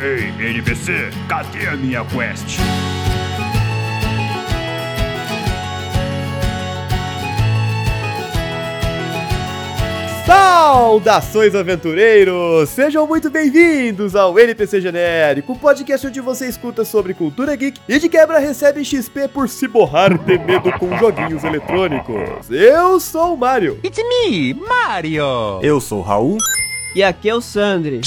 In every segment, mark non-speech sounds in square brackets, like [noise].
Ei, NPC, cadê a minha quest? Saudações aventureiros! Sejam muito bem-vindos ao NPC Genérico, um podcast onde você escuta sobre cultura geek e de quebra recebe XP por se borrar de medo com joguinhos eletrônicos. Eu sou o Mario. It's me, Mario! Eu sou o Raul. E aqui é o Sandri.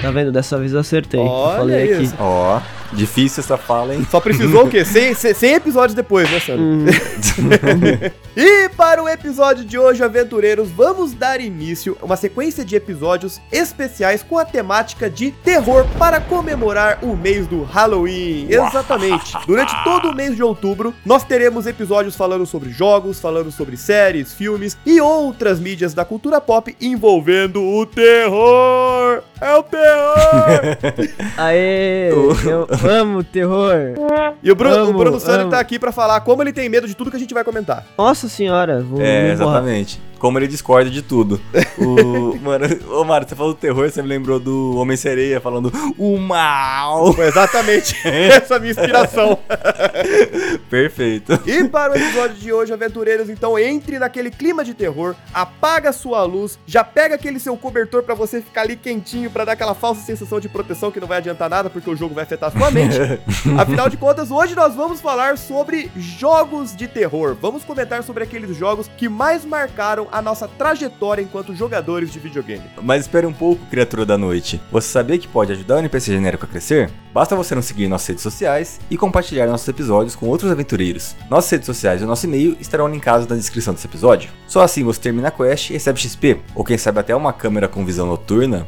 Tá vendo? Dessa vez eu acertei. Olha Falei aqui. isso. Ó, difícil essa fala, hein? Só precisou o quê? 100, 100 episódios depois, né, Sandro? Hum, [laughs] E para o episódio de hoje, aventureiros, vamos dar início a uma sequência de episódios especiais com a temática de terror para comemorar o mês do Halloween. Exatamente. Durante todo o mês de outubro, nós teremos episódios falando sobre jogos, falando sobre séries, filmes e outras mídias da cultura pop envolvendo o terror. É o terror! [laughs] Aê! Eu amo terror. E o Bruno, o Amo, Bruno Sandri amo. tá aqui pra falar como ele tem medo de tudo que a gente vai comentar. Nossa senhora, vou É, exatamente. Como ele discorda de tudo. [laughs] O, mano, ô Mário, você falou do terror, você me lembrou do Homem-Sereia falando o mal. Foi exatamente [laughs] essa a minha inspiração. [laughs] Perfeito. E para o episódio de hoje, aventureiros, então entre naquele clima de terror, apaga sua luz, já pega aquele seu cobertor pra você ficar ali quentinho pra dar aquela falsa sensação de proteção que não vai adiantar nada porque o jogo vai afetar sua mente. Afinal de contas, hoje nós vamos falar sobre jogos de terror. Vamos comentar sobre aqueles jogos que mais marcaram a nossa trajetória enquanto jogadores de videogame. Mas espere um pouco, criatura da noite. Você sabia que pode ajudar o NPC genérico a crescer? Basta você nos seguir em nossas redes sociais e compartilhar nossos episódios com outros aventureiros. Nossas redes sociais e o nosso e-mail estarão linkados na descrição desse episódio. Só assim você termina a quest e recebe XP, ou quem sabe até uma câmera com visão noturna.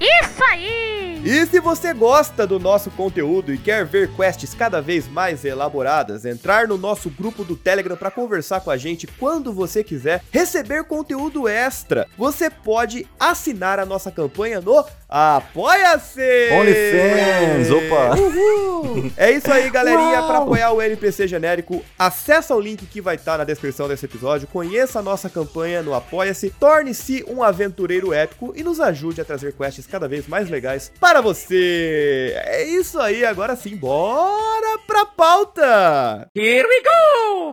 E se você gosta do nosso conteúdo e quer ver quests cada vez mais elaboradas, entrar no nosso grupo do Telegram para conversar com a gente quando você quiser, receber conteúdo extra, você pode assinar a nossa campanha no Apoia-se! OnlyFans, opa! Uhul! É isso aí, galerinha. Para apoiar o NPC genérico, acessa o link que vai estar na descrição desse episódio, conheça a nossa campanha no Apoia-se, torne-se um aventureiro épico e nos ajude a trazer quests cada vez mais legais para você. É isso aí, agora sim, bora pra pauta! Here we go!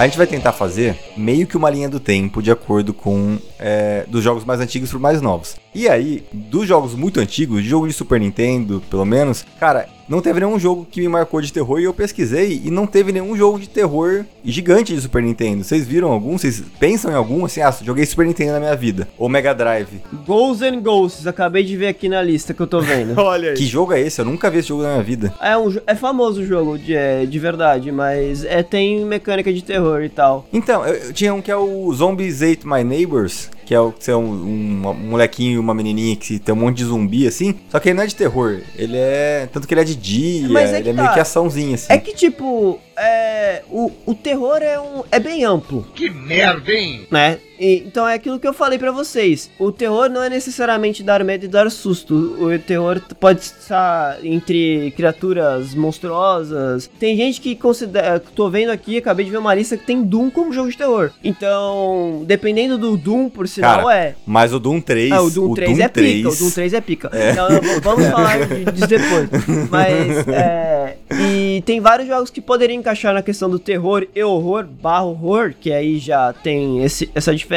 A gente vai tentar fazer meio que uma linha do tempo de acordo com é, dos jogos mais antigos para mais novos. E aí, dos jogos muito antigos, de jogo de Super Nintendo, pelo menos, cara, não teve nenhum jogo que me marcou de terror e eu pesquisei e não teve nenhum jogo de terror gigante de Super Nintendo. Vocês viram algum? Vocês pensam em algum? Assim, ah, joguei Super Nintendo na minha vida. Ou Mega Drive. Ghosts and Ghosts, acabei de ver aqui na lista que eu tô vendo. [laughs] Olha aí. Que jogo é esse? Eu nunca vi esse jogo na minha vida. É, um, é famoso o jogo, de, é, de verdade, mas é, tem mecânica de terror e tal. Então, eu, eu tinha um que é o Zombies Ate My Neighbors, que é o que é um, um- um molequinho e uma menininha que tem um monte de zumbi assim. Só que ele não é de terror, ele é. Tanto que ele é de dia, Mas é ele é meio tá. que açãozinho assim. É que, tipo, é, o, o terror é, um, é bem amplo. Que merda, hein? né? E- então é aquilo que eu falei pra vocês. O terror não é necessariamente dar medo e dar susto. O terror pode estar entre criaturas monstruosas. Tem gente que considera. Tô vendo aqui, acabei de ver uma lista que tem Doom como jogo de terror. Então, dependendo do Doom, por sinal, Cara, é. Mas o Doom 3. Ah, o Doom 3 é pica, o Doom 3 é pica. Então, eu vou- vamos [laughs] falar disso depois. Mas, é. E tem vários jogos que poderiam encaixar na questão do terror e horror, barra horror, que aí já tem esse- essa diferença,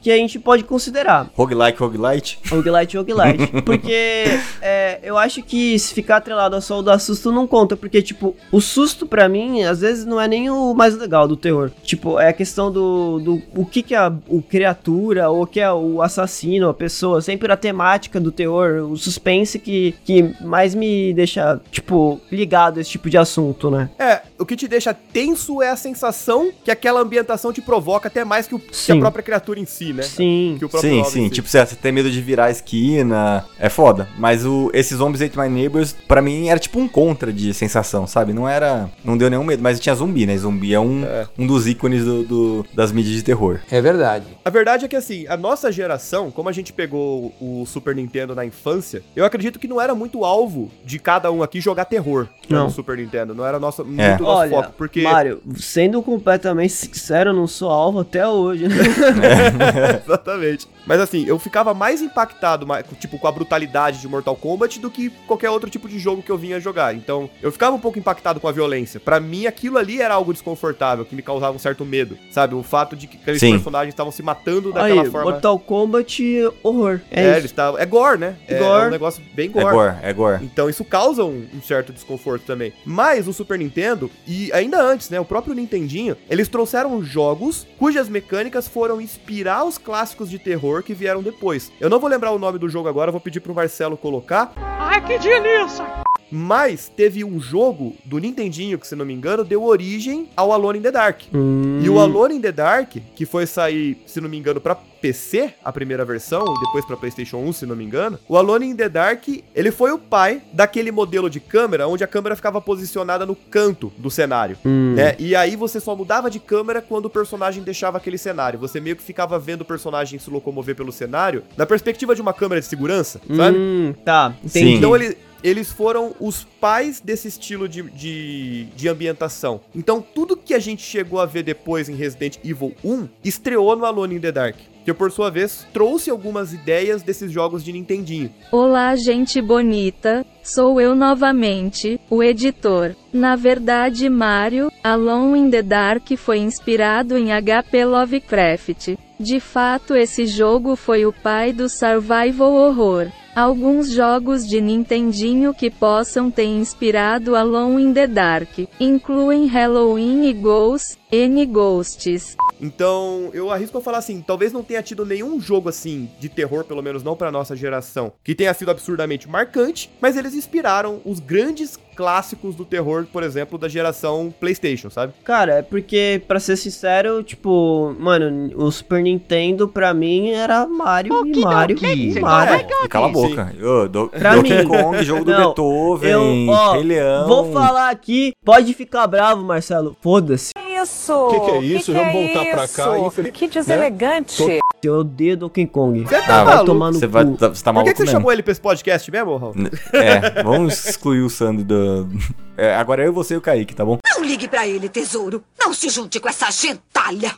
que a gente pode considerar. Roguelike, roguelite. Roguelite, roguelite. [laughs] Porque é, eu acho que se ficar atrelado ao sol dar susto não conta. Porque, tipo, o susto pra mim, às vezes, não é nem o mais legal do terror. Tipo, é a questão do, do o que que é a, o criatura, ou o que é o assassino, a pessoa. Sempre a temática do terror, o suspense que, que mais me deixa, tipo, ligado esse tipo de assunto, né? É, o que te deixa tenso é a sensação que aquela ambientação te provoca até mais que, o, que a própria criatura em si, né? Sim. Que o próprio Sim, sim. Tipo, você você tem medo de virar a esquina. É foda. Mas o, esses Zombies Ate My Neighbors, pra mim, era tipo um contra de sensação, sabe? Não era. Não deu nenhum medo. Mas tinha zumbi, né? Zumbi é um, um dos ícones do, do- das mídias de terror. É verdade. A verdade é que assim, a nossa geração, como a gente pegou o Super Nintendo na infância, eu acredito que não era muito alvo de cada um aqui jogar terror Não. no Super Nintendo. Não era nosso, muito É. nosso Olha, foco. Porque. Mário, sendo completamente sincero, eu não sou alvo até hoje, né? [laughs] [laughs] Exatamente. Mas assim, eu ficava mais impactado, tipo, com a brutalidade de Mortal Kombat do que qualquer outro tipo de jogo que eu vinha jogar. Então, eu ficava um pouco impactado com a violência. Pra mim, aquilo ali era algo desconfortável, que me causava um certo medo. Sabe? O fato de que aqueles Sim. personagens estavam se matando daquela Aí, forma. Mortal Kombat, horror. É, É, eles tavam... é gore, né? É, Gore. é um negócio bem É gore. gore, é gore. Então isso causa um, um certo desconforto também. Mas o Super Nintendo, e ainda antes, né, o próprio Nintendinho, eles trouxeram jogos cujas mecânicas foram inspirar os clássicos de terror que vieram depois. Eu não vou lembrar o nome do jogo agora, vou pedir pro Marcelo colocar. Ai, que delícia! Mas teve um jogo do Nintendinho, que se não me engano, deu origem ao Alone in the Dark. Hum, E o Alone in the Dark, que foi sair, se não me engano, pra PC, a primeira versão, e depois pra PlayStation 1, se não me engano. O Alone in the Dark, ele foi o pai daquele modelo de câmera onde a câmera ficava posicionada no canto do cenário, hum. né? E aí você só mudava de câmera quando o personagem deixava aquele cenário. Você meio que ficava vendo o personagem se locomover pelo cenário na perspectiva de uma câmera de segurança, sabe? Hum, tá, entendi. Então ele- eles foram os pais desse estilo de, de, de ambientação. Então tudo que a gente chegou a ver depois em Resident Evil 1 estreou no Alone in the Dark. Que por sua vez trouxe algumas ideias desses jogos de Nintendinho. Olá, gente bonita. Sou eu novamente, o editor. Na verdade, Mario, Alone in the Dark foi inspirado em HP Lovecraft. De fato, esse jogo foi o pai do survival horror. Alguns jogos de Nintendinho que possam ter inspirado Alone in the Dark incluem Halloween e Ghosts, N Ghosts. Então, eu arrisco a falar assim, talvez não tenha tido nenhum jogo assim de terror, pelo menos não pra nossa geração, que tenha sido absurdamente marcante, mas eles inspiraram os grandes clássicos do terror, por exemplo, da geração PlayStation, sabe? Cara, é porque, pra ser sincero, tipo, mano, o Super Nintendo pra mim era Mario e Mario e Mario. E cala a boca. Ô, do, Pra Donkey mim. Kong, [laughs] jogo do Não, Beethoven, Eu, ó, Rei Leão. vou falar aqui, pode ficar bravo, Marcelo, foda-se. Isso! O Que que é isso? Vamos voltar pra cá, isso? infeliz- Que deselegante! Eu odeio Donkey Kong. Você Ah, tá vai maluco? tomar no Você vai, tá, você tá Por maluco que, que você mesmo? chamou ele pra esse podcast mesmo, Raul? É, vamos excluir o Sandro do... É, agora eu, você e o Kaique, tá bom? Não ligue pra ele, tesouro. Não se junte com essa gentalha.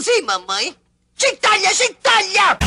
Sim, mamãe. Gentalha, gentalha!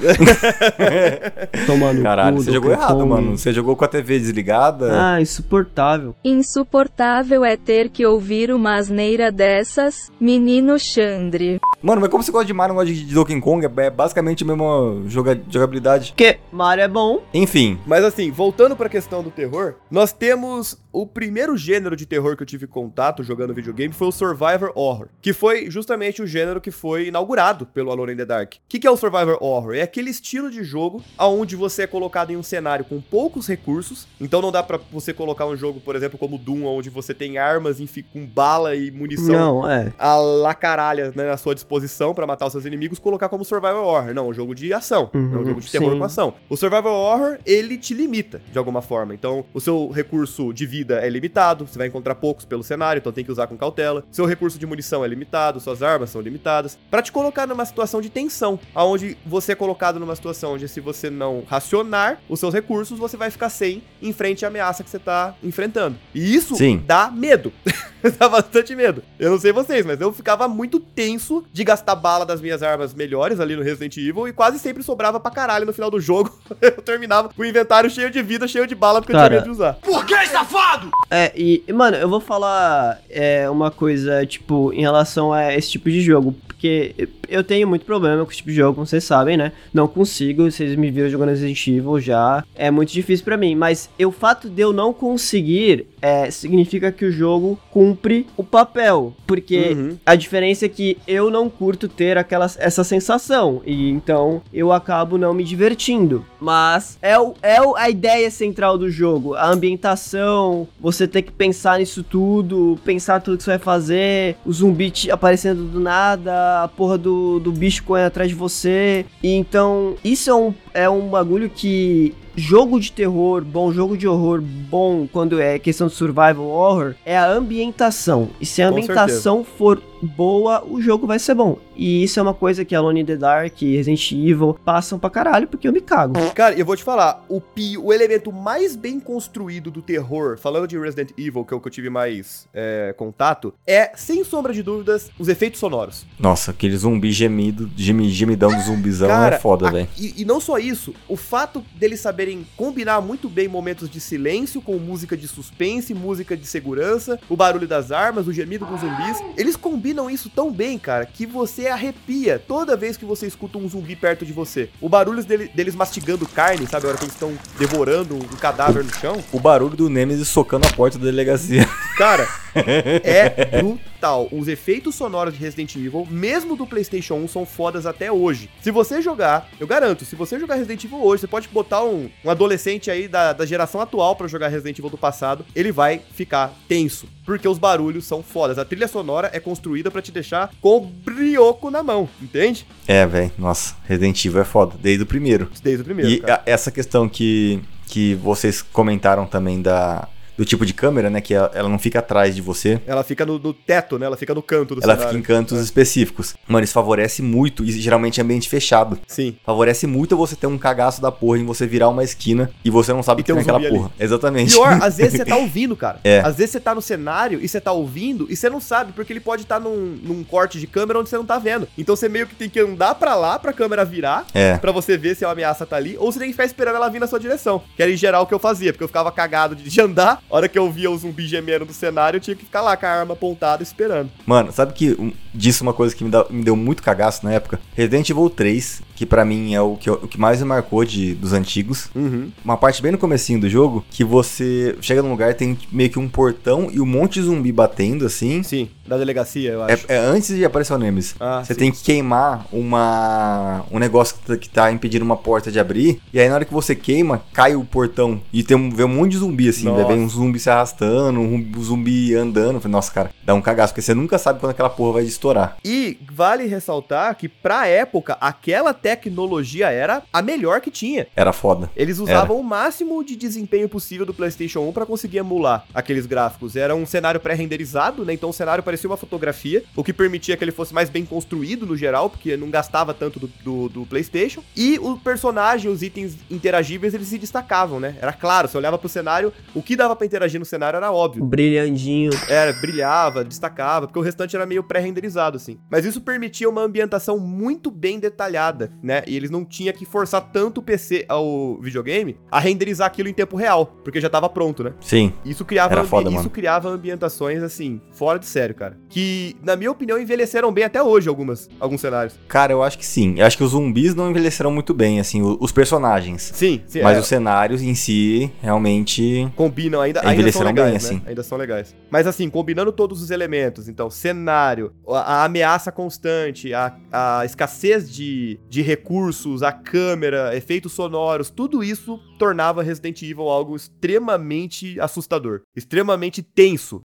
[laughs] Tomando Caralho, você jogou errado, mano. Você... Jogou com a TV desligada. Ah, insuportável. Insuportável é ter que ouvir uma asneira dessas, menino Xandre. Mano, mas como você gosta de Mario, não gosta de Donkey Kong, é basicamente a mesma joga- jogabilidade. Porque Mario é bom. Enfim, Mas assim, voltando pra questão do terror, nós temos o primeiro gênero de terror que eu tive contato jogando videogame foi o Survivor Horror, que foi justamente o gênero que foi inaugurado pelo Alone in the Dark. O que, que é o Survivor Horror? É aquele estilo de jogo onde você é colocado em um cenário com poucos recursos, então não dá pra você colocar um jogo, por exemplo, como Doom, onde você tem armas enfim, com bala e munição Não, é. a la caralha né, à sua disposição pra matar os seus inimigos, colocar como Survival Horror. Não, é um jogo de ação. Uhum, é um jogo de terror sim. com ação. O Survival Horror, ele te limita, de alguma forma. Então, o seu recurso de vida é limitado, você vai encontrar poucos pelo cenário, então tem que usar com cautela. Seu recurso de munição é limitado, suas armas são limitadas. Pra te colocar numa situação de tensão, aonde você é colocado numa situação onde se você não racionar os seus recursos, você vai ficar sem em frente à ameaça que você tá enfrentando. E isso Sim. dá medo. [laughs] dá bastante medo. Eu não sei vocês, mas eu ficava muito tenso de gastar bala das minhas armas melhores ali no Resident Evil e quase sempre sobrava pra caralho no final do jogo. [laughs] eu terminava com o inventário cheio de vida, cheio de bala, porque eu Cara. tinha medo de usar. Por que, safado? É, e, mano, eu vou falar é, uma coisa, tipo, em relação a esse tipo de jogo. Porque eu tenho muito problema com esse tipo de jogo, como vocês sabem, né? Não consigo, vocês me viram jogando Resident Evil já, é muito difícil pra mim. Mas o fato de eu não conseguir é, significa que o jogo cumpre o papel. Porque Uhum. a diferença é que eu não curto ter aquela, essa sensação. E então eu acabo não me divertindo. Mas é, o, é o- a ideia central do jogo. A ambientação, você ter que pensar nisso tudo, pensar tudo que você vai fazer, o zumbi aparecendo do nada, a porra do, do bicho correndo atrás de você. E então, isso é um, é um bagulho que jogo de terror bom, jogo de horror bom, quando é questão de survival horror, é a ambientação. E se a ambientação for boa, o jogo vai ser bom. E isso é uma coisa que Alone in the Dark e Resident Evil passam pra caralho, porque eu me cago. Cara, eu vou te falar, o, pi, o elemento mais bem construído do terror, falando de Resident Evil, que é o que eu tive mais é, contato, é, sem sombra de dúvidas, os efeitos sonoros. Nossa, aquele zumbi gemido, gemi, gemidão do zumbizão é foda, a- velho. E, e não só isso, o fato deles saberem combinar muito bem momentos de silêncio com música de suspense, música de segurança, o barulho das armas, o gemido dos zumbis, eles combinam isso tão bem, cara, que você arrepia toda vez que você escuta um zumbi perto de você. O barulho dele- deles mastigando carne, sabe, a hora que eles estão devorando um cadáver no chão. O barulho do Nemesis socando a porta da delegacia. Cara, [laughs] é brutal. Os efeitos sonoros de Resident Evil, mesmo do PlayStation 1, são fodas até hoje. Se você jogar, eu garanto, se você jogar Resident Evil hoje, você pode botar um, um adolescente aí da, da geração atual pra jogar Resident Evil do passado, ele vai ficar tenso. Porque os barulhos são fodas. A trilha sonora é construída pra te deixar com o brioco na mão, entende? É, velho. Nossa, Resident Evil é foda, desde o primeiro. Desde o primeiro. E a- essa questão que, que vocês comentaram também da, do tipo de câmera, né? Que ela, ela não fica atrás de você. Ela fica no, no teto, né? Ela fica no canto do Ela cenário. fica em cantos específicos. Mano, isso favorece muito, e geralmente é ambiente fechado. Sim. Favorece muito você ter um cagaço da porra em você virar uma esquina e você não sabe E o que ter tem um naquela zumbi porra. Exatamente. Pior, às [laughs] vezes você tá ouvindo, cara. É. Às vezes você tá no cenário e você tá ouvindo e você não sabe, porque ele pode estar num, num corte de câmera onde você não tá vendo. Então você meio que tem que andar pra lá pra câmera virar, É. pra você ver se a ameaça tá ali, ou você tem que ficar esperando ela vir na sua direção. Que era em geral o que eu fazia, porque eu ficava cagado de de andar. A hora que eu via o zumbi gemendo do cenário, eu tinha que ficar lá com a arma apontada esperando. Mano, sabe que um, disso uma coisa que me, dá- me deu muito cagaço na época? Resident Evil 3, que pra mim é o que, o que mais me marcou de, dos antigos. Uhum. Uma parte bem no comecinho do jogo, que você chega num lugar, tem meio que um portão e um monte de zumbi batendo, assim. Sim, da delegacia, eu acho. É, é antes de aparecer o Nemesis. Ah, você sim. tem que queimar uma um negócio que tá, que tá impedindo uma porta de abrir. E aí na hora que você queima, cai o portão. E tem um, vê um monte de zumbi assim. Vem um zumbi se arrastando, um zumbi andando. Eu falei, Nossa, cara, dá um cagaço. Porque você nunca sabe quando aquela porra vai estourar. E vale ressaltar que, pra época, aquela tecnologia era a melhor que tinha. Era foda. Eles usavam o máximo de desempenho possível do PlayStation 1 pra conseguir emular aqueles gráficos. Era um cenário pré-renderizado, né? Então o cenário parecia uma fotografia, o que permitia que ele fosse mais bem construído no geral, porque não gastava tanto do, do, do PlayStation. E o personagem, os itens interagíveis, eles se destacavam, né? Era claro, você olhava pro cenário, o que dava pra interagir no cenário era óbvio. Brilhandinho. Era, brilhava, destacava, porque o restante era meio pré-renderizado, assim. Mas isso permitia uma ambientação muito bem detalhada, né? E eles não tinham que forçar tanto o PC, ao videogame, a renderizar aquilo em tempo real, porque já tava pronto, né? Sim. Isso criava, Era foda, isso mano. criava ambientações, assim, fora de sério, cara. Que, na minha opinião, envelheceram bem até hoje algumas, alguns cenários. Cara, eu acho que sim. Eu acho que os zumbis não envelheceram muito bem, assim, os personagens. Sim, sim. Mas é, os cenários em si, realmente. combinam ainda, ainda são legais, bem, né? assim. Ainda são legais. Mas assim, combinando todos os elementos, então, cenário, a, a ameaça constante, a, a escassez de, de recursos, a câmera, efeitos sonoros, tudo isso tornava Resident Evil algo extremamente assustador, extremamente tenso.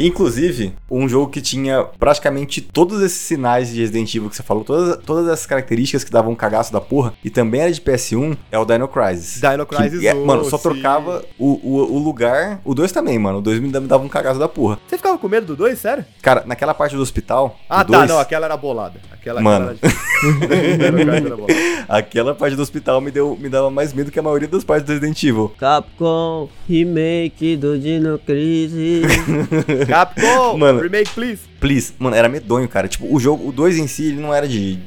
Inclusive, um jogo que tinha praticamente todos esses sinais de Resident Evil que você falou, todas, todas essas características que davam um cagaço da porra, e também era de PS1, é o Dino Crisis. Dino Que- Crisis é, 1, Mano, só trocava o, o, o lugar. O 2 também, mano. O 2 me dava um cagaço da porra. Você ficava com medo do 2, sério? Cara, naquela parte do hospital. Ah, tá, dois, não, aquela era bolada. Aquela, Mano. [laughs] aquela era... Aquela parte do hospital me, deu, me dava mais medo que a maioria das partes do Resident Evil. Capcom, remake do Dino Crisis. [laughs] Capcom, [laughs] Mano. remake, please. Please, mano, era medonho, cara. Tipo, o jogo, o 2 em si, ele não era de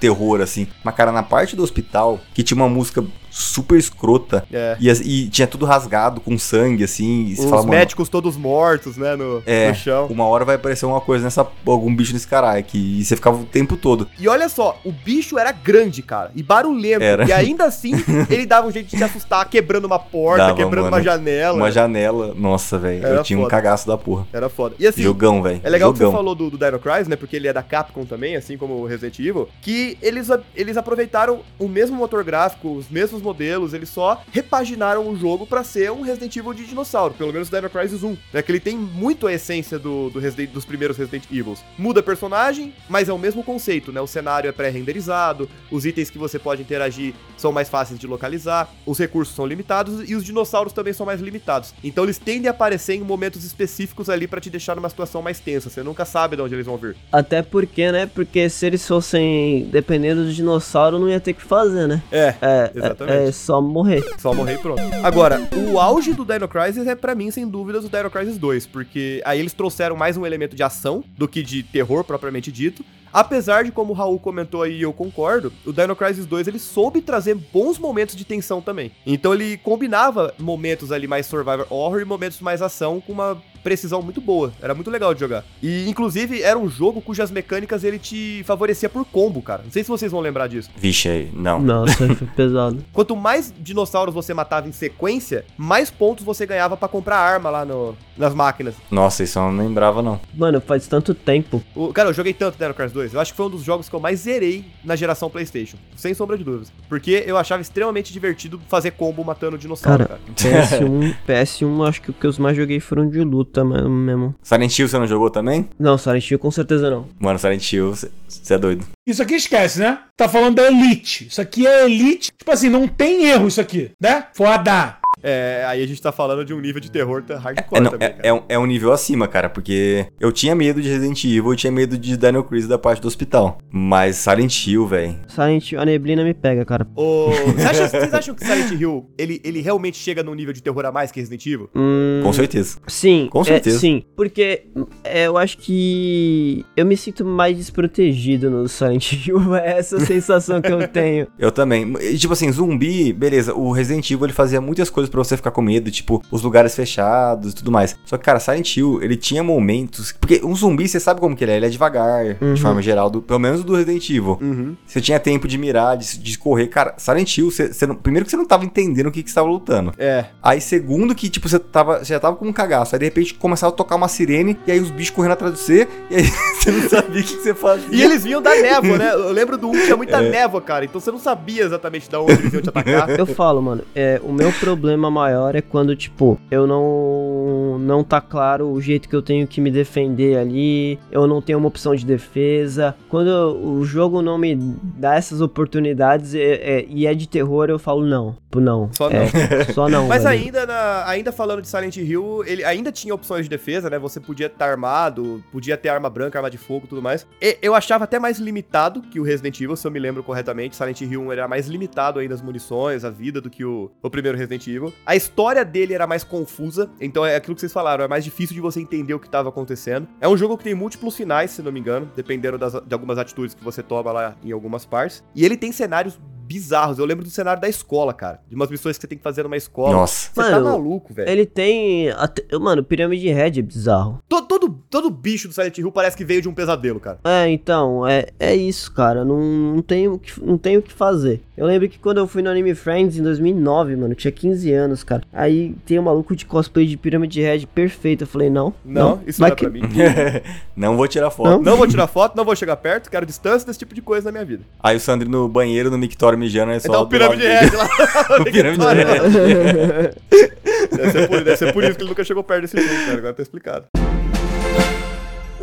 terror, assim. Mas, cara, na parte do hospital, que tinha uma música super escrota. É. E, e tinha tudo rasgado, com sangue, assim. Os fala, médicos todos mortos, né, no, é, no chão. uma hora vai aparecer uma coisa nessa. algum bicho nesse caralho aqui. E você ficava o tempo todo. E olha só, o bicho era grande, cara, e barulhento. Era. E ainda assim, [laughs] ele dava um jeito de se assustar, quebrando uma porta, Dava, quebrando mano. uma janela. Uma janela. Nossa, velho. Eu tinha um foda. cagaço da porra. Era foda. E assim, Jogão, velho. É legal que Jogão. você falou do, do Dino Crisis, né? Porque ele é da Capcom também, assim como o Resident Evil. Que eles, eles aproveitaram o mesmo motor gráfico, os mesmos modelos, eles só repaginaram o jogo pra ser um Resident Evil de dinossauro. Pelo menos o Dino Crisis 1. Né, que ele tem muito a essência do, do Resident- dos primeiros Resident Evils. Muda personagem, mas é o mesmo conceito, né? O cenário é pré-renderizado, os itens que você pode interagir são mais fáceis de localizar, os recursos são limitados e os dinossauros também são mais limitados. Então eles tendem a aparecer em momentos específicos ali pra te deixar numa situação mais tensa. Você nunca sabe de onde eles vão vir. Até porque, né? Porque se eles fossem dependendo do dinossauro, não ia ter o que fazer, né? É, É, Exatamente. é, é só morrer. Só morrer e pronto. Agora, o auge do Dino Crisis é pra mim, sem dúvidas, o Dino Crisis 2, porque aí eles trouxeram mais um elemento de ação do que de terror propriamente dito. Apesar de, como o Raul comentou aí, e eu concordo, o Dino Crisis 2 ele soube trazer bons momentos de tensão também. Então ele combinava momentos ali mais survival horror e momentos mais ação com uma precisão muito boa. Era muito legal de jogar. E inclusive era um jogo cujas mecânicas ele te favorecia por combo, cara. Não sei se vocês vão lembrar disso. Vixe, aí. Não. Nossa, foi pesado. [laughs] Quanto mais dinossauros você matava em sequência, mais pontos você ganhava pra comprar arma lá no, nas máquinas. Nossa, isso eu não lembrava, não. Mano, faz tanto tempo. O- cara, eu joguei tanto Dino Crisis 2. Eu acho que foi um dos jogos que eu mais zerei na geração PlayStation. Sem sombra de dúvidas. Porque eu achava extremamente divertido fazer combo matando dinossauro, cara. Cara, [laughs] PS1, PS1, acho que o que eu mais joguei foram de luta mas- mesmo. Silent Hill você não jogou também? Não, Silent Hill com certeza não. Mano, Silent Hill, você é doido. Isso aqui esquece, né? Tá falando da Elite. Isso aqui é Elite. Tipo assim, não tem erro isso aqui, né? Foda. É, aí a gente tá falando de um nível de terror hardcore É, não, também, é, cara. é um, é um nível acima, cara, porque eu tinha medo de Resident Evil, eu tinha medo de Dino Crisis da parte do hospital. Mas Silent Hill, velho. Silent Hill, a neblina me pega, cara. Ô, você acha- vocês acham que Silent Hill, ele, ele realmente chega num nível de terror a mais que Resident Evil? Hum, Com certeza. Sim, Com é, certeza. sim, porque é, eu acho que eu me sinto mais desprotegido no Silent [laughs] Hill, é essa sensação que eu tenho. Eu também. E, tipo assim, zumbi, beleza. O Resident Evil ele fazia muitas coisas pra você ficar com medo, tipo, os lugares fechados e tudo mais. Só que, cara, Silent Hill, ele tinha momentos. Porque um zumbi, você sabe como que ele é? Ele é devagar, Uhum. de forma geral, do, pelo menos do Resident Evil. Uhum. Você tinha tempo de mirar, de, de correr. Cara, Silent Hill, você, você não- primeiro que você não tava entendendo o que, que você tava lutando. É. Aí, segundo, que, tipo, você tava, você já tava com um cagaço. Aí, de repente, começava a tocar uma sirene, e aí os bichos correndo atrás de você, [laughs] e aí você não sabia o que, que você fazia. E eles vinham da névoa, né? Eu lembro do 1 que tinha muita É. névoa, cara. Então você não sabia exatamente de onde eles iam te atacar. Eu falo, mano, é, o meu problema maior é quando, tipo, eu não não tá claro o jeito que eu tenho que me defender ali, eu não tenho uma opção de defesa. Quando o jogo não me dá essas oportunidades é- é- e é de terror, eu falo não, Tipo, não. Só não. É, [laughs] só não. Mas velho. ainda, na- ainda falando de Silent Hill, ele ainda tinha opções de defesa, né? Você podia estar armado, podia ter arma branca, arma de fogo e tudo mais. E eu achava até mais limitado que o Resident Evil, se eu me lembro corretamente. Silent Hill 1 era mais limitado ainda as munições, a vida do que o, o primeiro Resident Evil. A história dele era mais confusa, então é aquilo que vocês falaram, é mais difícil de você entender o que estava acontecendo. É um jogo que tem múltiplos finais, se não me engano, dependendo das- de algumas atitudes que você toma lá em algumas partes. E ele tem cenários bizarros. Eu lembro do cenário da escola, cara. De umas missões que você tem que fazer numa escola. Nossa. Você tá Mano, maluco, velho. Ele tem. até- Mano, Pirâmide Red é bizarro. Todo, todo, todo bicho do Silent Hill parece que veio de um pesadelo, cara. É, então, é, é isso, cara. Não, não, tenho, o que- não tenho o que fazer. Eu lembro que quando eu fui no Anime Friends em 2009, mano, tinha 15 anos, cara. Aí tem um maluco de cosplay de Pirâmide Red perfeito. Eu falei, não. Não, isso vai não é que- pra mim. [laughs] não vou tirar foto. Não? Não vou tirar foto, não vou chegar perto, quero distância desse tipo de coisa na minha vida. Aí o Sandro no banheiro, no mictório mijando, é só. Então, do pirâmide dele. Red lá. [laughs] O pirâmide Red. [laughs] Deve ser, por, deve ser por isso que ele nunca chegou perto desse jogo, cara. Agora tá explicado.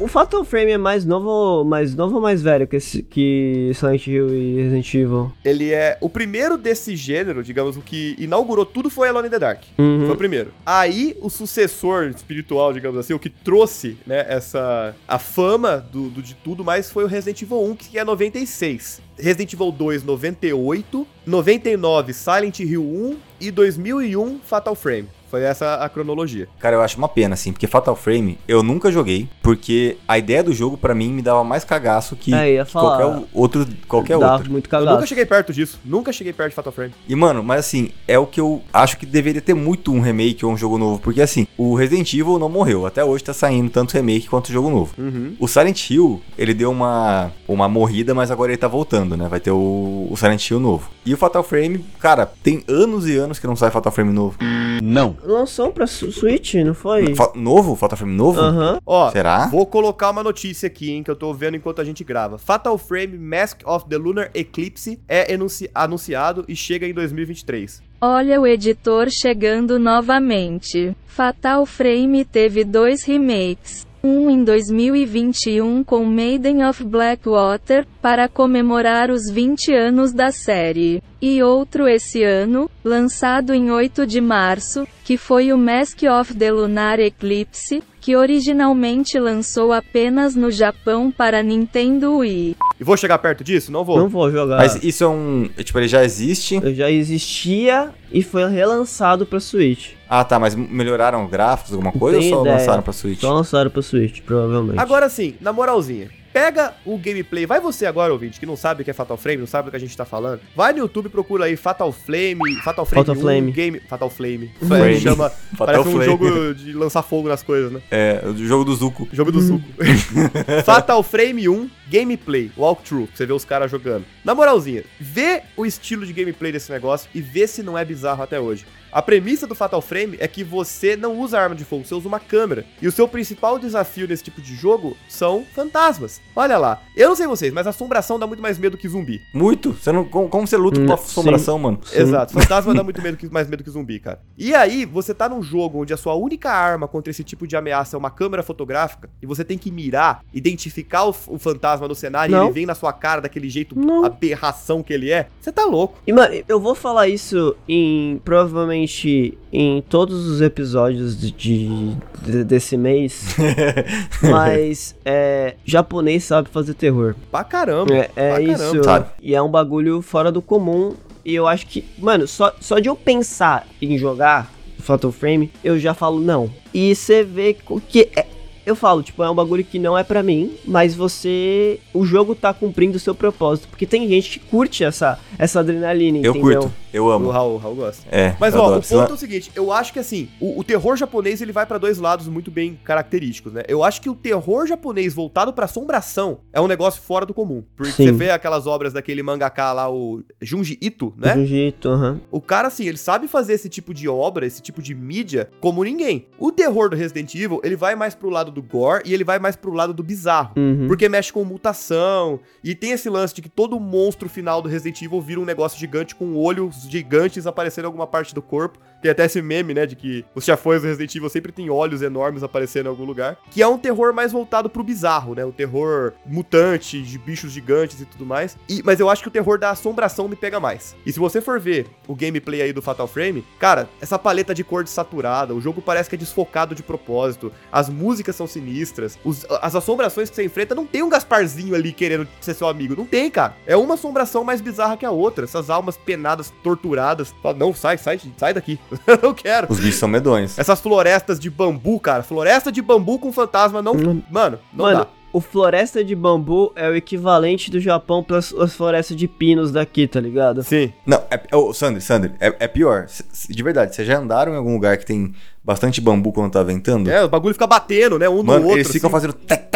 O Fatal Frame é mais novo, mais novo ou mais velho que, esse, que Silent Hill e Resident Evil? Ele é o primeiro desse gênero, digamos, o que inaugurou tudo foi Alone in the Dark. Uhum. Foi o primeiro. Aí, o sucessor espiritual, digamos assim, o que trouxe, né, essa... a fama do, do- de tudo mais foi o Resident Evil 1, que é 96. Resident Evil 2, 98. 99, Silent Hill 1. E 2001, Fatal Frame. Foi essa a cronologia. Cara, eu acho uma pena, assim, porque Fatal Frame eu nunca joguei, porque a ideia do jogo, pra mim, me dava mais cagaço que É, ia falar. qualquer o- outro. Qualquer Dava outro. muito Eu cagado. nunca cheguei perto disso. Nunca cheguei perto de Fatal Frame. E, mano, mas assim, é o que eu acho que deveria ter muito um remake ou um jogo novo. Porque, assim, o Resident Evil não morreu. Até hoje tá saindo tanto remake quanto jogo novo. O Silent Hill, ele deu uma, uma morrida, mas agora ele tá voltando, né? Vai ter o, o Silent Hill novo. E o Fatal Frame, cara, tem anos e anos que não sai Fatal Frame novo. Não. Lançou pra Switch, não foi? Fa- novo? Fatal Frame novo? Aham. Ó, Será? vou colocar uma notícia aqui, hein, que eu tô vendo enquanto a gente grava. Fatal Frame Mask of the Lunar Eclipse é anunciado e chega em 2023. Olha o editor chegando novamente. Fatal Frame teve dois remakes. Um em 2021 com Maiden of Blackwater, para comemorar os 20 anos da série. E outro esse ano, lançado em 8 de março, que foi o Mask of the Lunar Eclipse, que originalmente lançou apenas no Japão para Nintendo Wii. E vou chegar perto disso? Não vou. Não vou jogar. Mas isso é um. Tipo, ele já existe. Já existia e foi relançado pra Switch. Ah, tá, mas melhoraram gráficos, alguma coisa ou só ideia. lançaram pra Switch? Só lançaram pra Switch, provavelmente. Agora sim, na moralzinha. Pega o gameplay, vai você agora, ouvinte, que não sabe o que é Fatal Frame, não sabe do que a gente tá falando. Vai no YouTube, procura aí Fatal Flame, Fatal Frame Fatal 1, Flame. Game, Fatal [laughs] Flame. Flame. Chama, Fatal parece um Flame. jogo de lançar fogo nas coisas, né? É, o jogo do Zuko. Jogo do suco. [laughs] [laughs] Fatal Frame 1, gameplay, walkthrough, pra você ver os caras jogando. Na moralzinha, vê o estilo de gameplay desse negócio e vê se não é bizarro até hoje. A premissa do Fatal Frame é que você não usa arma de fogo, você usa uma câmera. E o seu principal desafio nesse tipo de jogo são fantasmas. Olha lá. Eu não sei vocês, mas assombração dá muito mais medo que zumbi. Muito. Você não, como, como você luta Hum, com a sim. assombração, mano? Exato. Fantasma dá [laughs] muito medo que, mais medo que zumbi, cara. E aí, você tá num jogo onde a sua única arma contra esse tipo de ameaça é uma câmera fotográfica e você tem que mirar, identificar o, o fantasma no cenário Não. e ele vem na sua cara daquele jeito Não. aberração que ele é. Você tá louco. E, mano, eu vou falar isso em provavelmente em todos os episódios de, de- de- desse mês. [laughs] mas é, japonês sabe fazer terror. Pra caramba. É, é pra isso. caramba. sabe? E é um bagulho fora do comum. E eu acho que, mano, só, só de eu pensar em jogar Fatal Frame, eu já falo não. E você vê que. é- eu falo, tipo, é um bagulho que não é pra mim, mas você. O jogo tá cumprindo o seu propósito. Porque tem gente que curte essa, essa adrenalina, Eu entendeu? curto. Eu O amo. Raul, o Raul gosta. É. Mas ó, adoro. o ponto é o seguinte, eu acho que assim, o, o terror japonês ele vai pra dois lados muito bem característicos, né? Eu acho que o terror japonês voltado pra assombração é um negócio fora do comum. Porque Sim. você vê aquelas obras daquele mangaka lá, o Junji Ito, né? De um jeito, aham. O cara, assim, ele sabe fazer esse tipo de obra, esse tipo de mídia, como ninguém. O terror do Resident Evil, ele vai mais pro lado do gore e ele vai mais pro lado do bizarro. Uhum. Porque mexe com mutação. E tem esse lance de que todo monstro final do Resident Evil vira um negócio gigante com olhos gigantes aparecendo em alguma parte do corpo. Tem até esse meme, né? De que os chafões do Resident Evil sempre tem olhos enormes aparecendo em algum lugar. Que é um terror mais voltado pro bizarro, né? O terror mutante, de bichos gigantes e tudo mais. E- mas eu acho que o terror da assombração me pega mais. E se você for ver o gameplay aí do Fatal Frame, cara, essa paleta de cor desaturada, o jogo parece que é desfocado de propósito. As músicas são sinistras. os- as assombrações que você enfrenta não tem um Gasparzinho ali querendo ser seu amigo. Não tem, cara. É uma assombração mais bizarra que a outra. Essas almas penadas, torturadas. Fala, não, sai, sai, sai daqui. [laughs] Eu não quero. Os bichos são medonhos. Essas florestas de bambu, cara. Floresta de bambu com fantasma não. Hum. Mano, não Mano, dá. o floresta de bambu é o equivalente do Japão para as florestas de pinos daqui, tá ligado? Sim. Não, é, ô, Sandro, Sandro, é, é pior. De verdade, vocês já andaram em algum lugar que tem bastante bambu quando tá ventando? É, o bagulho fica batendo, né? Um Mano, no outro. eles ficam assim. fazendo tec,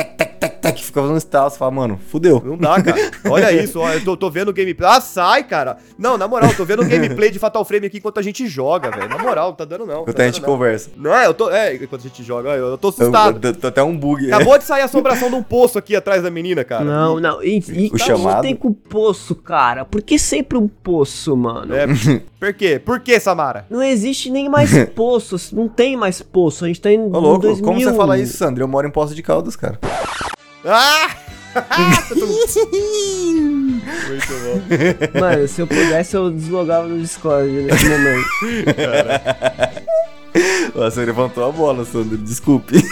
tec, fica fazendo estalo, você fala, mano, fudeu. Não dá, cara. Olha [laughs] isso, ó, eu tô, tô vendo o gameplay. Ah, sai, cara. Não, na moral, eu tô vendo o gameplay de Fatal Frame aqui enquanto a gente joga, velho. Na moral, não tá dando não. Enquanto tá a gente não. conversa. Não é, eu tô. É, enquanto a gente joga, eu, eu tô assustado. eu, tô até um bug. Acabou de [laughs] sair a assombração de um poço aqui atrás da menina, cara. Não, não. E, e O tá chamado? tem com poço, cara. Por que sempre um poço, mano? É, [laughs] por quê? Por quê, Samara? Não existe nem mais poço. Não tem mais poço. A gente tá em Ô, louco, 2000. como você fala isso, Sandro? Eu moro em Poço de Caldas, cara. Ah! Muito bom. Mano, se eu pudesse, eu deslogava no Discord nesse momento. Você levantou a bola, Sandro, desculpe.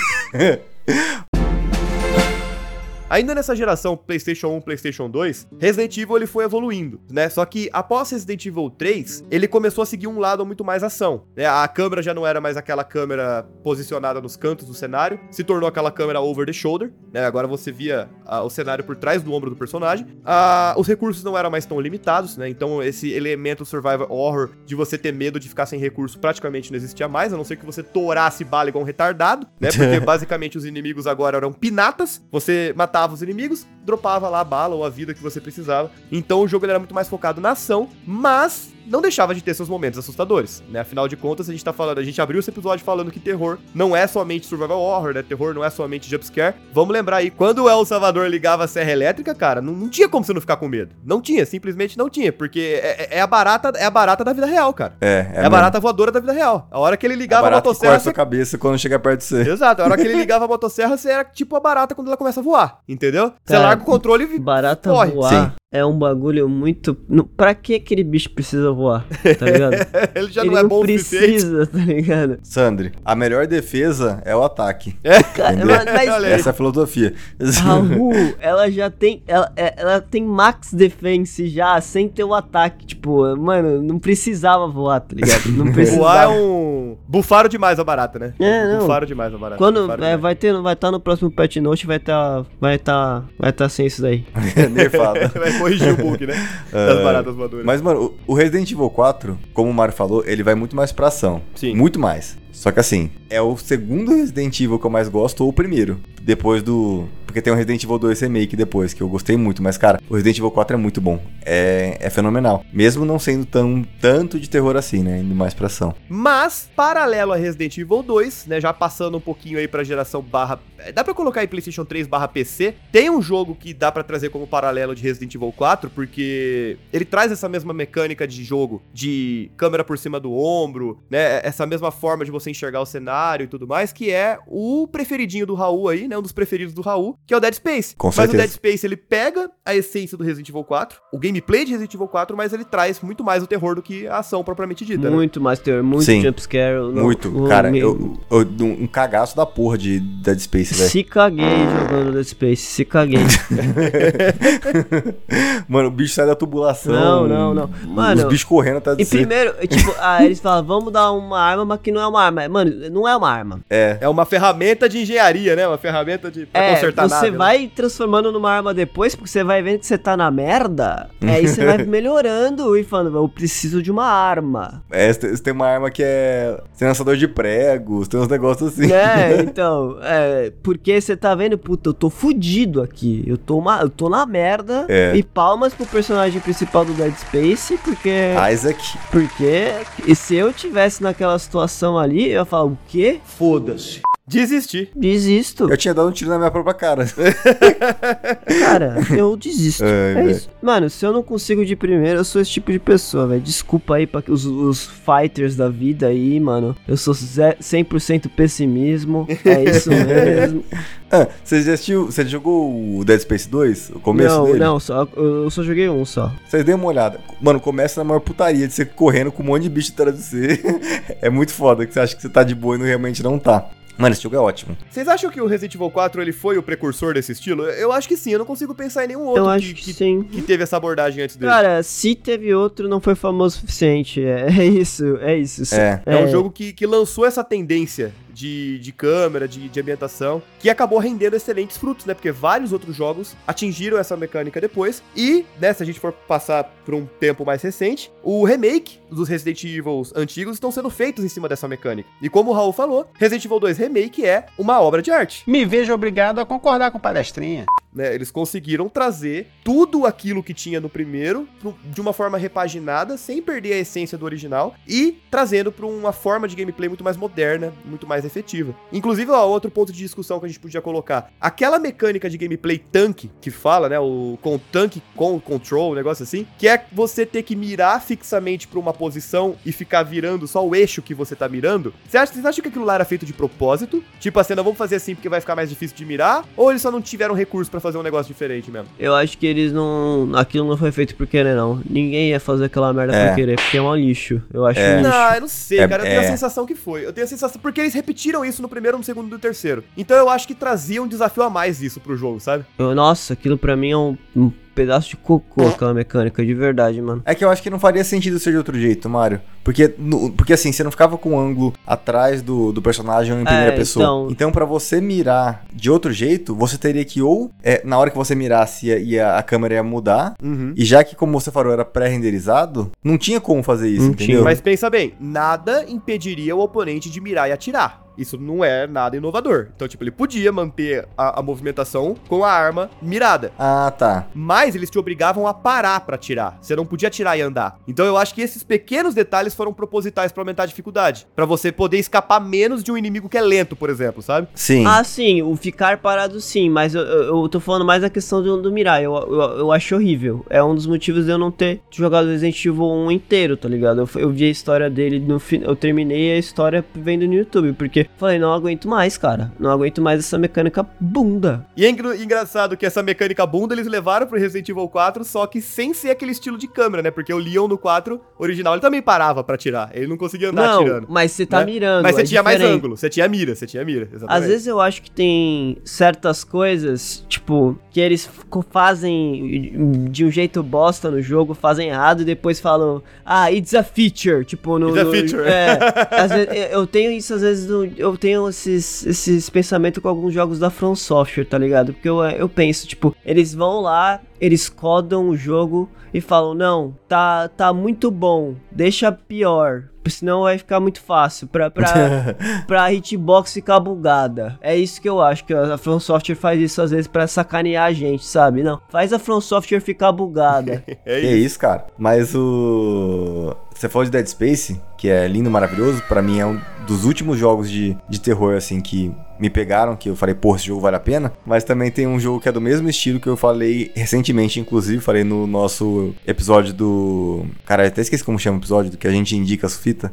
Ainda nessa geração PlayStation 1, PlayStation 2, Resident Evil ele foi evoluindo, né? Só que após Resident Evil 3, ele começou a seguir um lado muito mais ação, né? A câmera já não era mais aquela câmera posicionada nos cantos do cenário, se tornou aquela câmera over the shoulder, né? Agora você via ah, o cenário por trás do ombro do personagem. Ah, os recursos não eram mais tão limitados, né? Então esse elemento survival horror de você ter medo de ficar sem recurso praticamente não existia mais, a não ser que você tourasse bala igual um retardado, né? [laughs] Porque basicamente os inimigos agora eram pinatas, você matava os inimigos, dropava lá a bala ou a vida que você precisava. Então o jogo era muito mais focado na ação, mas não deixava de ter seus momentos assustadores, né? Afinal de contas, a gente tá falando, a gente abriu esse episódio falando que terror não é somente survival horror, né? Terror não é somente jumpscare. Vamos lembrar aí, quando o El Salvador ligava a serra elétrica, cara, não, não tinha como você não ficar com medo. Não tinha, simplesmente não tinha, porque é, é- é a barata, é a barata da vida real, cara. É, É, a barata voadora da vida real. A hora que ele a ligava a, barata que motosserra, corta você sua cabeça quando chega perto de você. Exato, a hora que ele [laughs] ligava a motosserra, você era tipo a barata quando ela começa a voar, entendeu? Você Cara, larga o controle e Barata corre. voar é um bagulho muito. não- Pra que aquele bicho precisa voar? Tá ligado? [laughs] ele já Ele não é bom o suficiente. precisa, tá ligado? Sandri, a melhor defesa é o ataque. [laughs] Cara, Entendeu? mas. Essa é a filosofia. Raul, ela já tem. Ela, é- ela tem max defense já, sem ter o ataque. Tipo, mano, não precisava voar, tá ligado? Não precisava. [laughs] Voar é um. Bufaram demais a barata, né? É, não. Bufaram demais a barata. Quando é, vai ter, vai estar no próximo patch note, vai estar, vai estar, vai estar sem isso daí. Nerfada. Vai corrigir o bug, né? [laughs] Das É. baratas voadoras. Mas, mano, o Resident Evil 4, como o Mario falou, ele vai muito mais pra ação. Sim. Muito mais. Só que assim, é o segundo Resident Evil que eu mais gosto ou o primeiro. Depois do. Porque tem o Resident Evil 2 Remake depois, que eu gostei muito. Mas, cara, o Resident Evil 4 é muito bom. É, é fenomenal. Mesmo não sendo tão, tanto de terror assim, né? Indo mais pra ação. Mas, paralelo a Resident Evil 2, né? Já passando um pouquinho aí pra geração barra. é, Dá pra colocar aí PlayStation 3 barra PC. Tem um jogo que dá pra trazer como paralelo de Resident Evil 4, porque ele traz essa mesma mecânica de jogo, de câmera por cima do ombro, né? Essa mesma forma de você enxergar o cenário e tudo mais, que é o preferidinho do Raul aí, né? Um dos preferidos do Raul, que é o Dead Space. Com mas certeza. o Dead Space ele pega a essência do Resident Evil 4, o gameplay de Resident Evil 4, mas ele traz muito mais o terror do que a ação propriamente dita. né? Muito mais terror, muito Sim. jumpscare. muito. o- cara, me- eu, eu- um cagaço da porra de Dead Space, velho. Se caguei jogando Dead Space, se caguei. [laughs] Mano, o bicho sai da tubulação. Não, não, não. Mano, os bichos correndo atrás de E primeiro, [laughs] tipo, ah, eles falam, vamos dar uma arma, mas que não é uma arma. Mano, não é uma arma. É. É uma ferramenta de engenharia, né? Uma ferramenta de pra É, consertar você né? vai transformando numa arma depois, porque você vai vendo que você tá na merda. é, [laughs] aí você vai melhorando e falando, eu preciso de uma arma. É, você tem- uma arma que é. Você tem lançador de pregos, tem uns negócios assim. É, [laughs] então, é, porque você tá vendo, puta, eu tô fudido aqui. Eu tô, uma, eu tô na merda. É. E palmas pro personagem principal do Dead Space, porque. Isaac. Porque e se eu tivesse naquela situação ali, eu ia falar, o quê? Foda-se. Desistir. Desisto. Eu tinha dado um tiro na minha própria cara. [laughs] Cara, eu desisto. Ai, é velho. isso. Mano, se eu não consigo de primeiro, eu sou esse tipo de pessoa, velho. Desculpa aí pra os, os fighters da vida aí, mano. Eu sou ze- 100% pessimismo. É isso [laughs] mesmo. Ah, você já assistiu. Você jogou o Dead Space 2? O começo não, dele? não, só, eu só joguei um só. Vocês deem uma olhada. Mano, começa na maior putaria de você correndo com um monte de bicho atrás de você. [laughs] é muito foda que você acha que você tá de boa e não- realmente não tá. Mano, esse jogo é ótimo. Vocês acham que o Resident Evil 4 ele foi o precursor desse estilo? Eu acho que sim, eu não consigo pensar em nenhum outro eu que, acho que, que, sim. que teve essa abordagem antes dele. Cara, se teve outro, não foi famoso o suficiente. É, é isso, é isso. É. É um jogo que, que lançou essa tendência de, de câmera, de, de ambientação, que acabou rendendo excelentes frutos, né? Porque vários outros jogos atingiram essa mecânica depois. E, né, se a gente for passar por um tempo mais recente, o remake dos Resident Evil antigos estão sendo feitos em cima dessa mecânica. E como o Raul falou, Resident Evil 2 Remake é uma obra de arte. Me vejo obrigado a concordar com palestrinha. Né? Eles conseguiram trazer tudo aquilo que tinha no primeiro de uma forma repaginada, sem perder a essência do original e trazendo para uma forma de gameplay muito mais moderna, muito mais efetiva. Inclusive, ó, outro ponto de discussão que a gente podia colocar, aquela mecânica de gameplay tanque que fala, né, o com tanque com control, um negócio assim, que é você ter que mirar fixamente para uma posição e ficar virando só o eixo que você tá mirando. Você acha, vocês acham que aquilo lá era feito de propósito? Tipo assim, não vamos fazer assim porque vai ficar mais difícil de mirar? Ou eles só não tiveram recurso pra fazer um negócio diferente mesmo? Eu acho que eles não. Aquilo não foi feito por querer, não. Ninguém ia fazer aquela merda É. por querer, porque é um lixo. Eu acho É. um lixo. Não, eu não sei, É- cara. Eu tenho a é. sensação que foi. Eu tenho a sensação. Porque eles repetiram repetiram isso no primeiro, no segundo e no terceiro. Então eu acho que trazia um desafio a mais isso pro jogo, sabe? Eu- nossa, aquilo pra mim é um, um pedaço de cocô, aquela mecânica, de verdade, mano. É que eu acho que não faria sentido ser de outro jeito, Mario. Porque, no- porque assim, você não ficava com o ângulo atrás do, do personagem ou em primeira É, pessoa. então- Então, pra você mirar de outro jeito, você teria que ou, é, na hora que você mirasse, ia, ia- a câmera ia mudar. Uhum. E já que, como você falou, era pré-renderizado, não tinha como fazer isso, Não entendeu? Mas pensa bem, nada impediria o oponente de mirar e atirar. Isso não é nada inovador. Então, tipo, ele podia manter a, a movimentação com a arma mirada. Ah, tá. Mas eles te obrigavam a parar pra atirar. Você não podia atirar e andar. Então eu acho que esses pequenos detalhes foram propositais pra aumentar a dificuldade. Pra você poder escapar menos de um inimigo que é lento, por exemplo, sabe? Sim. Ah, sim, o ficar parado sim, mas eu, eu, eu tô falando mais da questão do, do mirar. Eu, eu, eu acho horrível. É um dos motivos de eu não ter jogado Resident Evil 1 inteiro, tá ligado? Eu, eu vi a história dele no fim. Eu terminei a história vendo no YouTube, porque falei, não aguento mais, cara. Não aguento mais essa mecânica bunda. E é engra- engraçado que essa mecânica bunda eles levaram pro Resident Evil 4, só que sem ser aquele estilo de câmera, né? Porque o Leon no 4 original ele também parava pra atirar. Ele não conseguia andar não, atirando. mas você tá né? mirando. Mas você é tinha mais diferente. ângulo, você tinha mira, você tinha mira. Exatamente. Às vezes eu acho que tem certas coisas, tipo, que eles fazem de um jeito bosta no jogo, fazem errado e depois falam, ah, it's a feature, tipo, no... It's a no- feature. É, [laughs] às vezes, eu tenho isso, às vezes, no- eu tenho esses, esses pensamentos com alguns jogos da From Software, tá ligado? Porque eu, eu penso, tipo, eles vão lá, eles codam o jogo e falam, não, tá, tá muito bom, deixa pior, senão vai ficar muito fácil pra, pra, [laughs] pra hitbox ficar bugada. É isso que eu acho, que a From Software faz isso às vezes pra sacanear a gente, sabe? Não, faz a From Software ficar bugada. [laughs] É Que isso, cara. Mas o. Você falou de Dead Space, que é lindo, maravilhoso. Pra mim é um dos últimos jogos de, de terror, assim, que me pegaram, que eu falei, pô, esse jogo vale a pena. Mas também tem um jogo que é do mesmo estilo que eu falei recentemente, inclusive, falei no nosso episódio do. Cara, até esqueci como chama o episódio, do que a gente indica as fitas.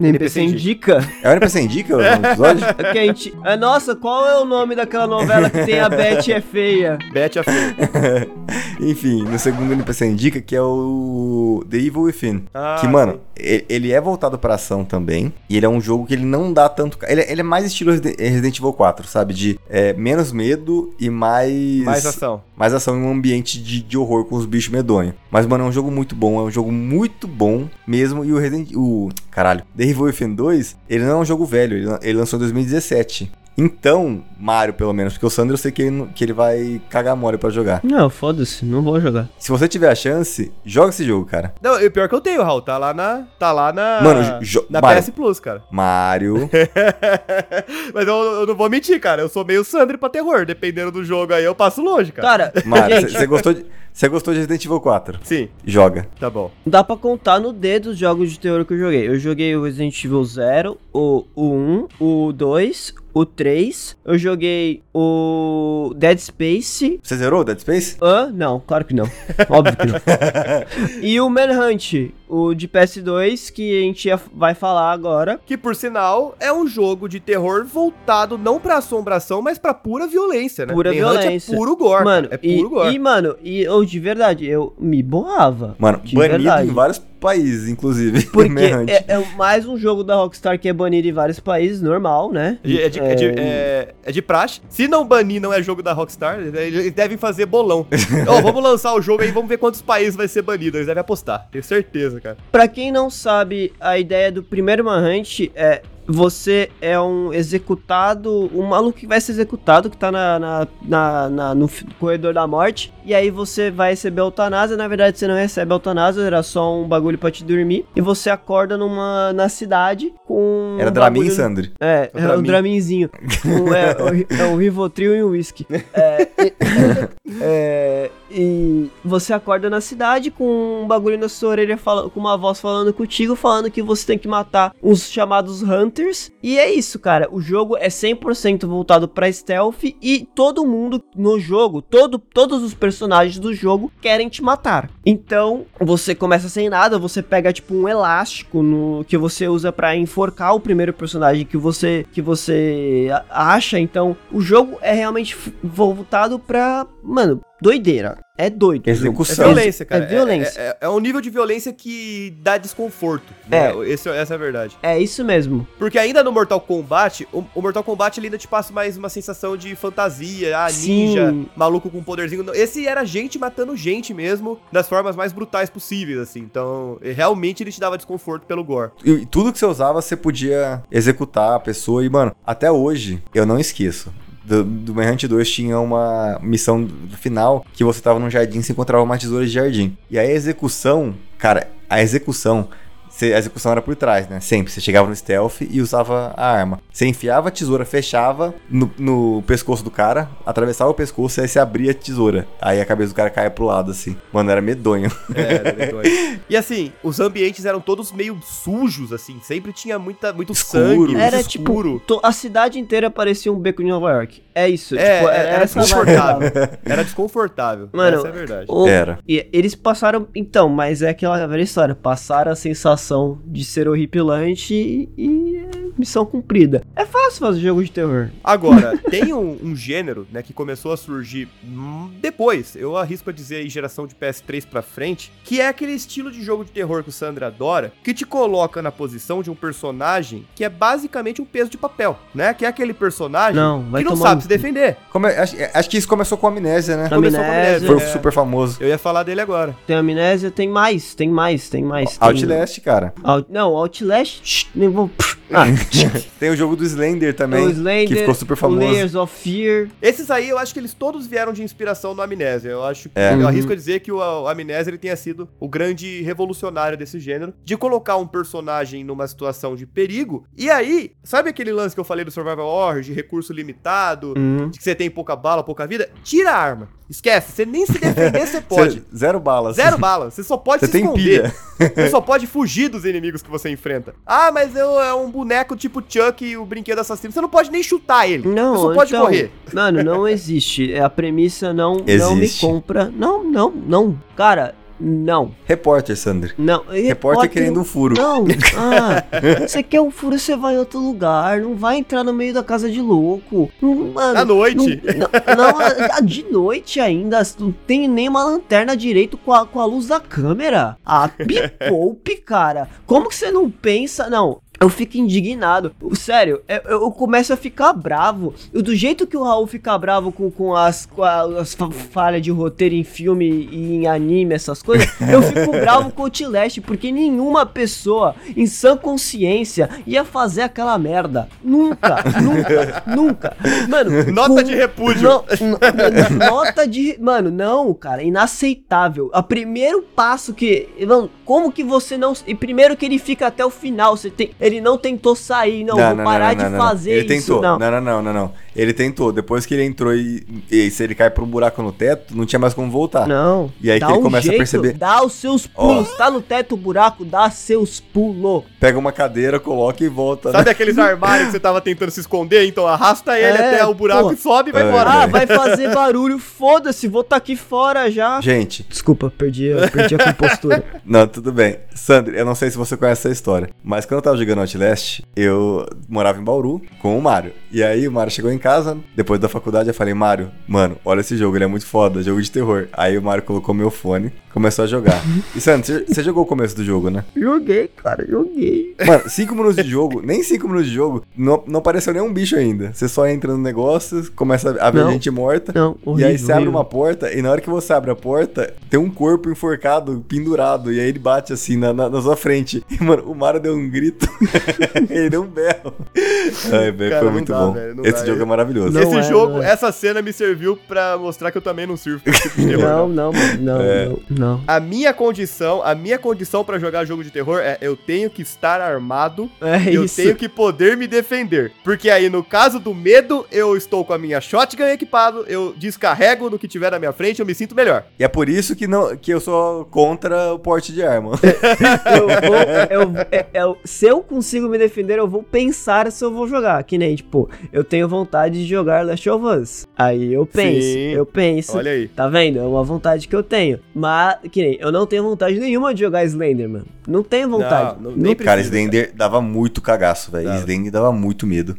NPC indica. É o NPC Indica o episódio? É [laughs] que a gente. É, nossa, qual é o nome daquela novela que tem a Beth é feia? Bete a feia. [laughs] Enfim, no segundo NPC Indica, que é o The Evil Within. Ah, que, mano, sim. ele é voltado pra ação também. E ele é um jogo que ele não dá tanto. Ele, é- ele é mais estilo Residen- Resident Evil 4, sabe? De é, menos medo e mais. Mais ação. Mais ação em um ambiente de, de horror com os bichos medonhos. Mas, mano, é um jogo muito bom. É um jogo muito bom mesmo. E o Resident. O. Caralho. The Evil Within 2, ele não é um jogo velho. Ele, lan- ele lançou em 2017. Então, Mario, pelo menos, porque o Sandro eu sei que ele, que ele vai cagar mole pra jogar. Não, foda-se, não vou jogar. Se você tiver a chance, joga esse jogo, cara. Não, e o pior que eu tenho, Raul. Tá lá na. Tá lá na. Mano, na Mario. PS Plus, cara. Mario. [laughs] Mas eu, eu não vou mentir, cara. Eu sou meio Sandro pra terror. Dependendo do jogo aí, eu passo longe, cara. Cara, [laughs] Mario, você gostou de. Você gostou de Resident Evil 4? Sim, Joga. tá bom. dá pra contar no dedo os jogos de terror que eu joguei. Eu joguei o Resident Evil 0, o, o 1, o 2, o 3. Eu joguei o Dead Space. Você zerou o Dead Space? Hã? Não, claro que não. Óbvio que não. [laughs] e o Manhunt, o de PS2, que a gente vai falar agora. Que por sinal é um jogo de terror voltado não pra assombração, mas pra pura violência, né? Pura Manhunt violência. É puro gore. Mano, é e, puro gore. e, mano, e eu de verdade, eu me borrava. Mano, de banido verdade. em vários países, inclusive. [laughs] Porque Manhunt. é, é mais um jogo da Rockstar que é banido em vários países, normal, né? É de, é, de, é, de, é- é de praxe. Se não banir, não é jogo da Rockstar, eles devem fazer bolão. [laughs] Ó, vamos lançar o jogo aí, vamos ver quantos países vai ser banido. Eles devem apostar, tenho certeza, cara. Pra quem não sabe, a ideia do primeiro Manhunt é você é um executado, um maluco que vai ser executado, que tá na, na, na- na- no corredor da morte, e aí você vai receber a eutanásia, na verdade você não recebe a eutanásia, era só um bagulho pra te dormir, e você acorda numa, na cidade com Era um Dramin bagulho- e Sandri. É, O é um Dramin. Draminzinho. Um, é, o ri- é um Rivotril e um whisky. [laughs] É, e- [laughs] é, e você acorda na cidade com um bagulho na sua orelha, fala, com uma voz falando contigo, falando que você tem que matar uns chamados Hunters. E é isso, cara. O jogo é 100% voltado pra stealth e todo mundo no jogo, todo, todos os personagens do jogo querem te matar. Então, você começa sem nada, você pega tipo um elástico no que você usa pra enforcar o primeiro personagem que você que você acha. Então, o jogo é realmente voltado pra, mano, doideira. É doido. É Execução. violência, cara. É violência. É, é- é um nível de violência que dá desconforto. né? Esse- essa é a verdade. É isso mesmo. Porque ainda no Mortal Kombat, o, o Mortal Kombat ele ainda te passa mais uma sensação de fantasia, ah, ninja, Sim. maluco com poderzinho. Esse era gente matando gente mesmo, das formas mais brutais possíveis, assim. Então, realmente ele te dava desconforto pelo gore. E tudo que você usava, você podia executar a pessoa. E, mano, até hoje, eu não esqueço. Do, do Manhunt 2 tinha uma missão final que você tava num jardim e se encontrava uma tesoura de jardim. E a execução, cara, a execução. Você- a execução era por trás, né? Sempre. Você chegava no stealth e usava a arma. Você enfiava a tesoura, fechava no, no pescoço do cara, atravessava o pescoço e aí você abria a tesoura. Aí a cabeça do cara caia pro lado, assim. Mano, era medonho. É, era [laughs] medonho. E assim, os ambientes eram todos meio sujos, assim. Sempre tinha muita, muito Escuro. sangue, muito Era escuro. tipo, a cidade inteira parecia um beco de Nova York. É isso. É, tipo, era, era essa vibe. desconfortável. era desconfortável. Mano, Essa é a verdade. O- Era. E eles passaram. Então, mas é aquela velha história. Passaram a sensação de ser horripilante e, e missão cumprida. É fácil fazer jogo de terror. Agora, [laughs] tem um, um gênero, né, que começou a surgir hum, depois, eu arrisco a dizer aí geração de PS3 pra frente, que é aquele estilo de jogo de terror que o Sandra adora, que te coloca na posição de um personagem que é basicamente um peso de papel, né? Que é aquele personagem Não, vai que não sabe no se defender. Como é- acho, acho que isso começou com amnésia, né? Começou com Amnésia, Foi é. super famoso. Eu ia falar dele agora. Tem amnésia, tem mais, tem mais, tem mais. Tem... Outlast, cara. Out- Não, Outlast. shh, nem vou. Ah, [laughs] [laughs] Tem o jogo do Slender também, o Slender, que ficou super famoso. Layers of Fear. Esses aí, eu acho que eles todos vieram de inspiração no Amnésia. Eu acho que, É. eu Uhum. arrisco a dizer que o, o Amnésia ele tenha sido o grande revolucionário desse gênero, de colocar um personagem numa situação de perigo. E aí, sabe aquele lance que eu falei do Survival Horror, de recurso limitado, Hum. de que você tem pouca bala, pouca vida? Tira a arma. Esquece, você nem se defender você [laughs] pode. Cê- zero balas. Zero bala, você só pode Você se tem esconder. pilha. [laughs] Você só pode fugir dos inimigos que você enfrenta. Ah, mas eu é um boneco tipo Chuck e o brinquedo assassino. Você não pode nem chutar ele. Não, você só pode então, correr. Mano, não [laughs] existe. É, A premissa não, não me Existe. compra. Não, não, não. Cara, não. Repórter, Sander. Não. Repórter querendo um furo. Não. [laughs] Ah, você quer um furo, você vai em outro lugar. Não vai entrar no meio da casa de louco. Não, mano, À noite. Não, não, a- a- de noite ainda. Não tem nem uma lanterna direito com a, com a luz da câmera. Ah, [laughs] me poupe, cara. Como que você não pensa? Não. Eu fico indignado. Sério, eu, eu começo a ficar bravo. Eu- do jeito que o Raul fica bravo com, com as, com as fa- falhas de roteiro em filme e em anime, essas coisas, eu fico [laughs] bravo com o Outlast, porque nenhuma pessoa em sã consciência ia fazer aquela merda. Nunca, [laughs] nunca, nunca. Mano, Nota com- de repúdio. nota de. Mano, não, cara, inaceitável. O primeiro passo que. Mano, como que você não. E primeiro que ele fica até o final. Você tem, ele não tentou sair, não. vou parar de fazer Ele isso. tentou. Não. Não, não, não, não, não. Ele tentou. Depois que ele entrou e, e se ele cai um buraco no teto, não tinha mais como voltar. Não. E aí que ele começa a perceber- Dá os seus pulos. Tá no teto o buraco, dá seus pulos. Pega uma cadeira, coloca e volta. Sabe né? aqueles armários que você tava tentando se esconder? Então arrasta ele É, até o buraco pô. e sobe e vai É. embora. Ah, vai fazer barulho, foda-se, vou tá aqui fora já. Gente, Desculpa, perdi, perdi a compostura. [laughs] não, tudo bem. Sandro, eu não sei se você conhece essa história, mas quando eu tava jogando Outlast, eu morava em Bauru com o Mário. E aí o Mário chegou em casa, depois da faculdade, eu falei, Mário, mano, olha esse jogo, ele é muito foda, jogo de terror. Aí o Mário colocou meu fone, começou a jogar. E Sandro, você- jogou o começo do jogo, né? joguei, cara, joguei. Mano, 5 minutos de jogo, nem 5 minutos de jogo, não, não apareceu nenhum bicho ainda. Você só entra no negócio, começa a ver Não. gente morta. Não, e aí horrível, você abre horrível. uma porta, e na hora que você abre a porta, tem um corpo enforcado, pendurado. E aí ele bate assim na, na, na sua frente. [laughs] E, mano, o Mario deu um grito. [laughs] ele deu um berro. Ai, velho, Cara, foi muito dá, bom. velho, Esse dá. jogo é maravilhoso. Não Esse é, jogo, é. essa cena me serviu pra mostrar que eu também não sirvo tipo terror. Não, não. não, mano, não, É. não, não. A minha condição, a minha condição pra jogar jogo de terror é eu tenho que estar armado É e eu isso. tenho que poder me defender. Porque aí, no caso do medo, eu estou com a minha shotgun equipado, eu descarrego no que tiver na minha frente, eu me sinto melhor. E é por isso que, não, que eu sou contra o porte de arma. [laughs] Eu vou, eu, é- é- se eu consigo me defender, eu vou pensar se eu vou jogar. Que nem, tipo, eu tenho vontade de jogar Last of Us. Aí eu penso, Sim. eu penso. Olha aí. Tá vendo? É uma vontade que eu tenho. Mas, que nem, eu não tenho vontade nenhuma de jogar Slender, mano. Não tenho vontade. Não, não- nem Cara, precisa, Slender dava muito cagaço, velho. Slender dava muito medo.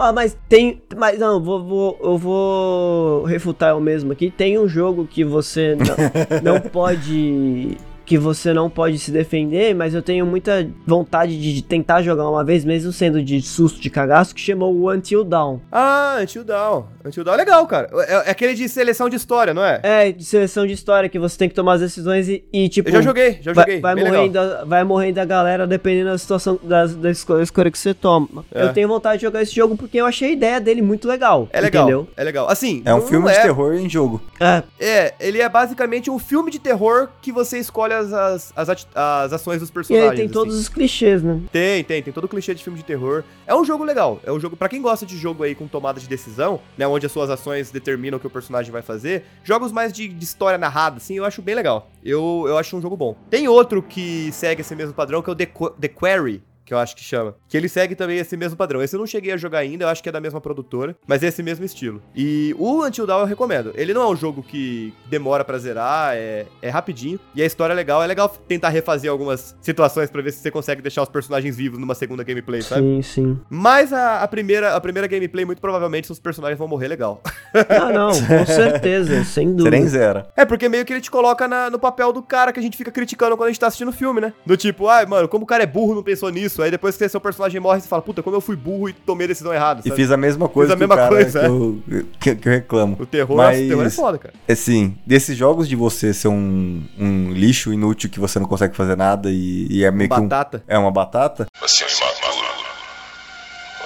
Ah, mas tem. Mas não, vou, vou, eu vou refutar eu mesmo aqui. Tem um jogo que você não, não [laughs] pode. Que você não pode se defender, mas eu tenho muita vontade de tentar jogar uma vez, mesmo sendo de susto de cagaço, que chamou o Until Dawn. Ah, Until Dawn. Until Dawn é legal, cara. É, é aquele de seleção de história, não é? É, de seleção de história, que você tem que tomar as decisões e, e, tipo. Eu já joguei, já vai, joguei. Vai bem morrendo, legal. vai morrendo a galera dependendo da situação, das, da escolha, que você toma. É. Eu tenho vontade de jogar esse jogo porque eu achei a ideia dele muito legal. É legal, Entendeu? é legal. Assim, É um filme é, de terror em jogo. É, É, ele é basicamente um filme de terror que você escolhe as, as, as, as ações dos e personagens. ele tem assim. todos os clichês, né? Tem, tem, tem todo o clichê de filme de terror. É um jogo legal. É um jogo para quem gosta de jogo aí com tomada de decisão, né, onde as suas ações determinam o que o personagem vai fazer. Jogos mais de, de história narrada, assim, eu acho bem legal. Eu, eu acho um jogo bom. Tem outro que segue esse mesmo padrão, que é o The, Qu- The Quarry. Que eu acho que chama. Que ele segue também esse mesmo padrão. Esse eu não cheguei a jogar ainda, eu acho que é da mesma produtora, mas é esse mesmo estilo. E o Until Dawn eu recomendo. Ele não é um jogo que demora pra zerar, é, é rapidinho. E a história é legal. É legal tentar refazer algumas situações pra ver se você consegue deixar os personagens vivos numa segunda gameplay, sabe? Sim, sim. Mas a, a primeira, a primeira gameplay, muito provavelmente, os personagens vão morrer legal. [laughs] Ah, não, com [laughs] certeza, sem dúvida. nem zera. É, porque meio que ele te coloca na- no papel do cara que a gente fica criticando quando a gente tá assistindo o filme, né? Do tipo, ai, mano, como o cara é burro, não pensou nisso. Aí depois que seu personagem morre, você fala, puta, como eu fui burro e tomei a decisão errada, E sabe? fiz a mesma coisa a que o mesma cara coisa, que, é. eu, [laughs] que, que eu reclamo. O terror, Mas- o terror é foda, cara. Assim, desses jogos de você ser um, um lixo inútil que você não consegue fazer nada e, e é meio que um, Batata. é uma batata, Você é um.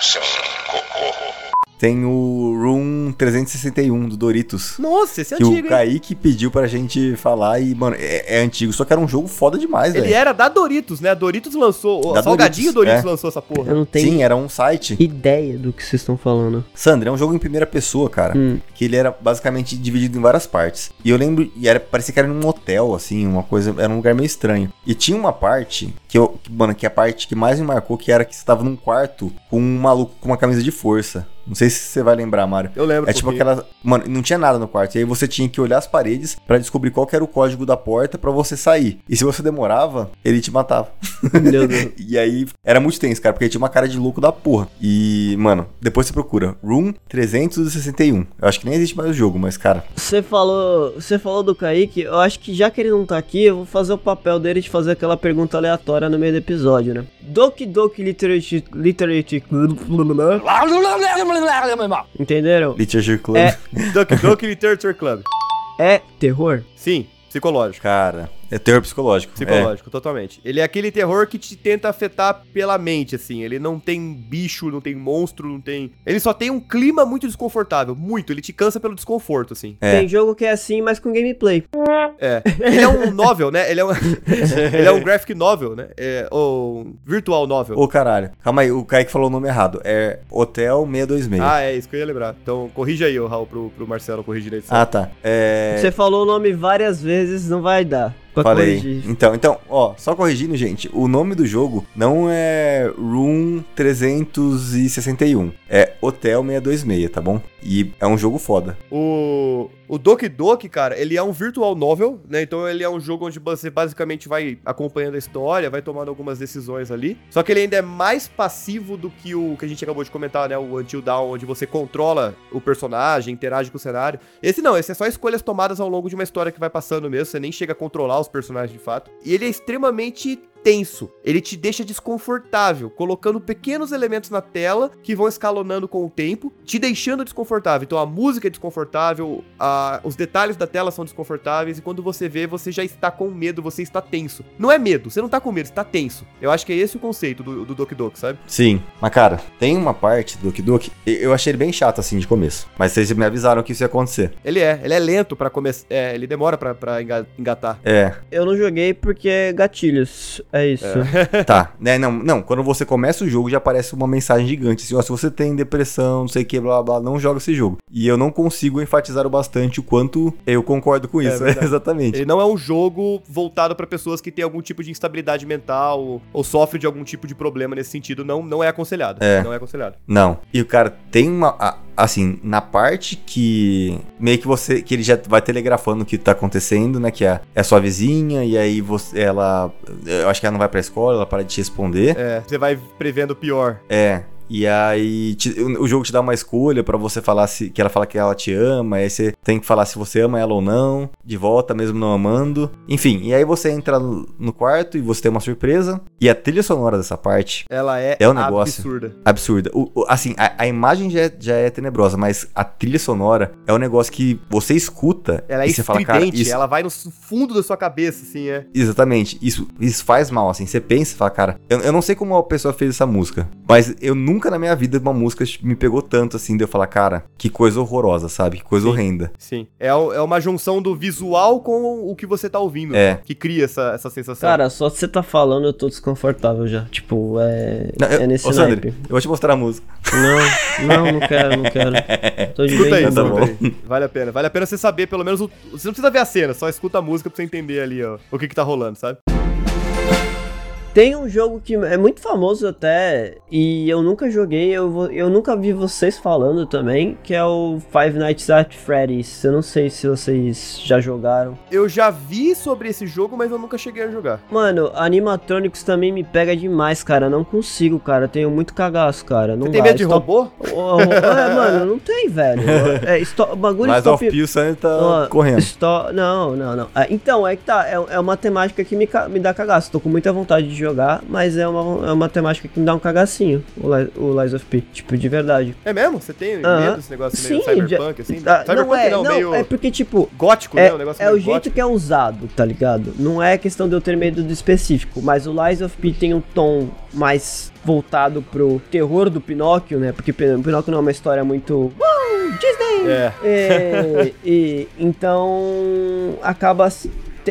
Você é um. Tem o Room 361 do Doritos. Nossa, esse é Que antigo, o hein? Kaique pediu pra gente falar e, mano, é, é antigo, só que era um jogo foda demais, Ele velho. era da Doritos, né? A Doritos lançou. Da Salgadinho Doritos, Doritos é. lançou essa porra. Eu não tenho Sim, era um site. ideia do que vocês estão falando. Sandra, é um jogo em primeira pessoa, cara. Hum. Que ele era basicamente dividido em várias partes. E eu lembro, e era, parecia que era num hotel, assim, uma coisa, era um lugar meio estranho. E tinha uma parte que eu, que, mano, que é a parte que mais me marcou, que era que você tava num quarto com um maluco com uma camisa de força. Não sei se você vai lembrar, Mário. Eu lembro. É tipo porque- aquela. Mano, não tinha nada no quarto. E aí você tinha que olhar as paredes pra descobrir qual que era o código da porta pra você sair. E se você demorava, ele te matava. Meu Deus. [laughs] E aí era muito tenso, cara, porque tinha uma cara de louco da porra. E, mano, depois você procura Room 361. Eu acho que nem existe mais o jogo, mas, cara, Você falou, você falou do Kaique, eu acho que já que ele não tá aqui, eu vou fazer o papel dele de fazer aquela pergunta aleatória no meio do episódio, né? Doki Doki Literature... Literature... Entenderam? Literature Club. É. [laughs] Duck Duck Literature Club. É terror? Sim, psicológico. Cara, é terror psicológico. Psicológico, totalmente. Ele é aquele terror que te tenta afetar pela mente, assim. Ele não tem bicho, não tem monstro, não tem. Ele só tem um clima muito desconfortável. Muito. Ele te cansa pelo desconforto, assim. É. Tem jogo que é assim, mas com gameplay. É. Ele é um [laughs] novel, né? Ele é um, [laughs] ele é um graphic novel, né? É, ou um virtual novel. É. Ô, caralho. Calma aí, o Kaique falou o nome errado. É Hotel 626. Ah, é isso que eu ia lembrar. Então, corrija aí, ô, Raul, pro, pro Marcelo corrigir na edição. Ah, tá. É. Você falou o nome várias vezes, não vai dar. Pra Falei. corrigir. Então, então, ó, só corrigindo, gente, o nome do jogo não é Room 361, é Hotel 626, tá bom? E é um jogo foda. O, o Doki Doki, cara, ele é um virtual novel, né? Então ele é um jogo onde você basicamente vai acompanhando a história, vai tomando algumas decisões ali. Só que ele ainda é mais passivo do que o que a gente acabou de comentar, né? O Until Dawn, onde você controla o personagem, interage com o cenário. Esse não, esse é só escolhas tomadas ao longo de uma história que vai passando mesmo. Você nem chega a controlar os personagens de fato. E ele é extremamente tenso. Ele te deixa desconfortável, colocando pequenos elementos na tela que vão escalonando com o tempo, te deixando desconfortável. Então a música é desconfortável, a- os detalhes da tela são desconfortáveis e quando você vê, você já está com medo, você está tenso. Não é medo, você não tá com medo, você tá tenso. Eu acho que é esse o conceito do, do Doki Doki, sabe? Sim. Mas, cara, tem uma parte do Doki Doki, e- eu achei ele bem chato assim de começo. Mas vocês me avisaram que isso ia acontecer. Ele é, ele é lento pra começar, é, ele demora enga- engatar. É, Eu não joguei porque é gatilhos. É isso. tá. Né, não, não, quando você começa o jogo já aparece uma mensagem gigante assim, ó, se você tem depressão, não sei o que, blá blá, blá, não joga esse jogo. E eu não consigo enfatizar o bastante o quanto eu concordo com É isso. verdade. [laughs] Exatamente. Ele não é um jogo voltado pra pessoas que têm algum tipo de instabilidade mental ou, ou sofrem de algum tipo de problema nesse sentido. Não, não é aconselhado. É. Não é aconselhado. Não. E o cara tem uma. a- Assim, na parte que. Meio que você. Que ele já vai telegrafando o que tá acontecendo, né? Que é, é sua vizinha, e aí você. Ela. Eu acho que ela não vai pra escola, ela para de te responder. É, você vai prevendo o pior. É. E aí te- o jogo te dá uma escolha pra você falar se que ela fala que ela te ama, aí você tem que falar se você ama ela ou não, de volta mesmo não amando. Enfim, e aí você entra no quarto e você tem uma surpresa. E a trilha sonora dessa parte Ela é, É um negócio. absurda. absurda. O- o- assim, a, a imagem já é, já é tenebrosa, mas a trilha sonora é um negócio que você escuta Ela é e você fala, cara, isso, ela vai no fundo da sua cabeça, assim, é. Exatamente, isso, isso faz mal, assim, você pensa e fala, cara, eu, eu não sei como a pessoa fez essa música, mas eu nunca na minha vida uma música me pegou tanto, assim, de eu falar, cara, que coisa horrorosa, sabe, que coisa Sim. horrenda. Sim. É, é uma junção do visual com o que você tá ouvindo. É. Que cria essa, essa sensação. Cara, só de você tá falando eu tô desconfortável já. Tipo, é. Não, eu, é nesse ô, Sandro, naipe. eu vou te mostrar a música. Não, não, não quero, não quero. Tô de Escuta aí, bem tá bom. aí. Vale a pena. Vale a pena você saber, pelo menos, o... você não precisa ver a cena, só escuta a música pra você entender ali, ó, o que que tá rolando, sabe? Tem um jogo que é muito famoso até, e eu nunca joguei, eu, vou- eu nunca vi vocês falando também, que é o Five Nights at Freddy's. Eu não sei se vocês já jogaram. Eu já vi sobre esse jogo, mas eu nunca cheguei a jogar. Mano, Animatronics também me pega demais, cara. Não consigo, cara. Tenho muito cagaço, cara. Não Você tem dá. medo de Stop- robô? É, mano, não tem, velho. É, stop... bagulho Mas stop... O Sandro tá correndo. Sto- Não, não, não. Ah, então, é que tá. É, é uma temática que me, ca- me dá cagaço. Tô com muita vontade de jogar, mas é uma, é uma temática que me dá um cagacinho. O, Li- o Lies of P. Tipo, de verdade. É mesmo? Você tem Aham. medo desse negócio meio Sim, cyberpunk, assim? Ah, cyberpunk não é, não, não, meio é porque, tipo. gótico, É, né? Um negócio é o meio jeito gótico. que é usado, tá ligado? Não é questão de eu ter medo do específico, mas o Lies of P tem um tom mais voltado pro terror do Pinóquio, né? Porque Pin- Pinóquio não é uma história muito. Disney! É. É, e então acaba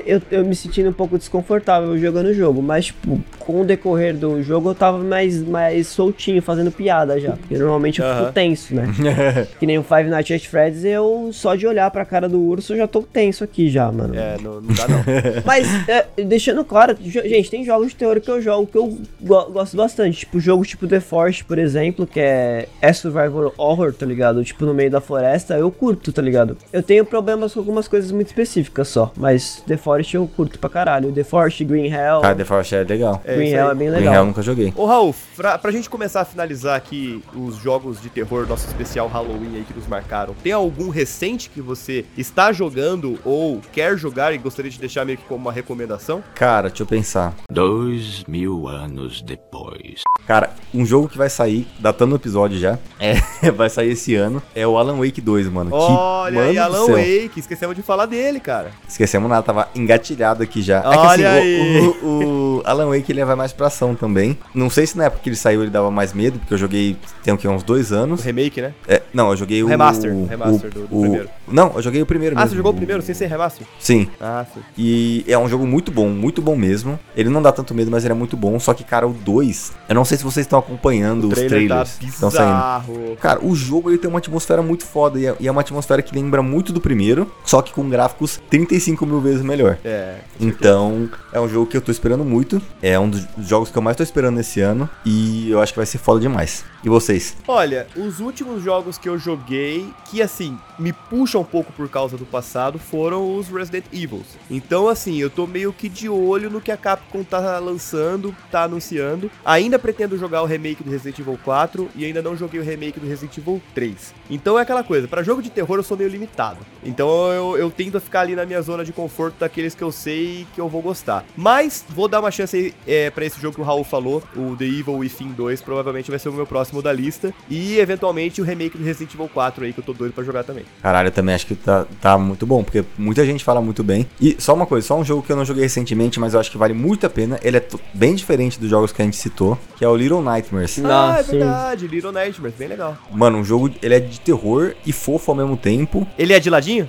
eu, eu me sentindo um pouco desconfortável jogando o jogo, mas tipo, com o decorrer do jogo eu tava mais, mais soltinho, fazendo piada já, porque normalmente eu fico tenso, né? [laughs] que nem o Five Nights at Freddy's, eu só de olhar pra cara do urso eu já tô tenso aqui já, mano. É, não, não dá não. [laughs] Mas, é, deixando claro, gente, tem jogos de terror que eu jogo que eu go- gosto bastante. Tipo, jogo tipo The Forest, por exemplo, que é, é survival horror, tá ligado? Tipo, no meio da floresta, eu curto, tá ligado? Eu tenho problemas com algumas coisas muito específicas só, mas The Forest eu curto pra caralho. The Forest, Green Hell. Cara, The Forest é legal. É Green Hell aí. é bem Green Hell eu legal. nunca joguei. Ô Raul, pra, pra gente começar a finalizar aqui os jogos de terror, nosso especial Halloween aí que nos marcaram, tem algum recente que você está jogando ou quer jogar e gostaria de deixar meio que como uma recomendação? Cara, deixa eu pensar. Dois mil anos depois. Cara, um jogo que vai sair, datando o episódio já, [laughs] é, vai sair esse ano, é o Alan Wake 2, mano. Que, Olha aí, mano do Alan. Wake, esquecemos de falar dele, cara. Esquecemos nada, tava engatilhado aqui já. Olha é que assim, o, o- o Alan Wake ele vai mais pra ação também. Não sei se na época que ele saiu ele dava mais medo, porque eu joguei tem o que, uns dois O anos. remake, né? É, não, eu joguei o. Remaster, o- remaster do- do o- primeiro. Não, eu joguei o primeiro Ah, mesmo. você jogou o primeiro sem ser remaster? Sim. Ah, sim. E é um jogo muito bom, muito bom mesmo. Ele não dá tanto medo, mas ele é muito bom. Só que, cara, o 2, eu não sei se vocês estão acompanhando O os trailer tá trailers que estão saindo. Cara, o jogo ele tem uma atmosfera muito foda e é, e é uma atmosfera que lembra muito do primeiro, só que com gráficos 35 mil vezes melhor. É. Então, é um jogo que eu tô esperando muito. É um dos jogos que eu mais tô esperando nesse ano. E eu acho que vai ser foda demais. E vocês? Olha, os últimos jogos que eu joguei, que assim, me puxam um pouco por causa do passado, foram os Resident Evils. Então, assim, eu tô meio que de olho no que a Capcom tá lançando, tá anunciando. Ainda pretendo jogar o remake do Resident Evil 4 e ainda não joguei o remake do Resident Evil 3. Então é aquela coisa, pra jogo de terror eu sou meio limitado. Então eu, eu tento ficar ali na minha zona de conforto daqueles que eu sei que eu vou gostar. Mas vou dar uma chance aí é, pra esse jogo que o Raul falou, o The Evil Within 2, provavelmente vai ser o meu próximo da lista. E eventualmente o remake do Resident Evil 4 aí, que eu tô doido pra jogar também. Caralho, eu também acho que tá, tá muito bom, porque muita gente fala muito bem. E só uma coisa, só um jogo que eu não joguei recentemente, mas eu acho que vale muito a pena. Ele é bem diferente dos jogos que a gente citou, que é o Little Nightmares. ah, é sim. verdade, Little Nightmares, bem legal. Mano, um jogo, ele é de terror e fofo ao mesmo tempo. Ele é de ladinho?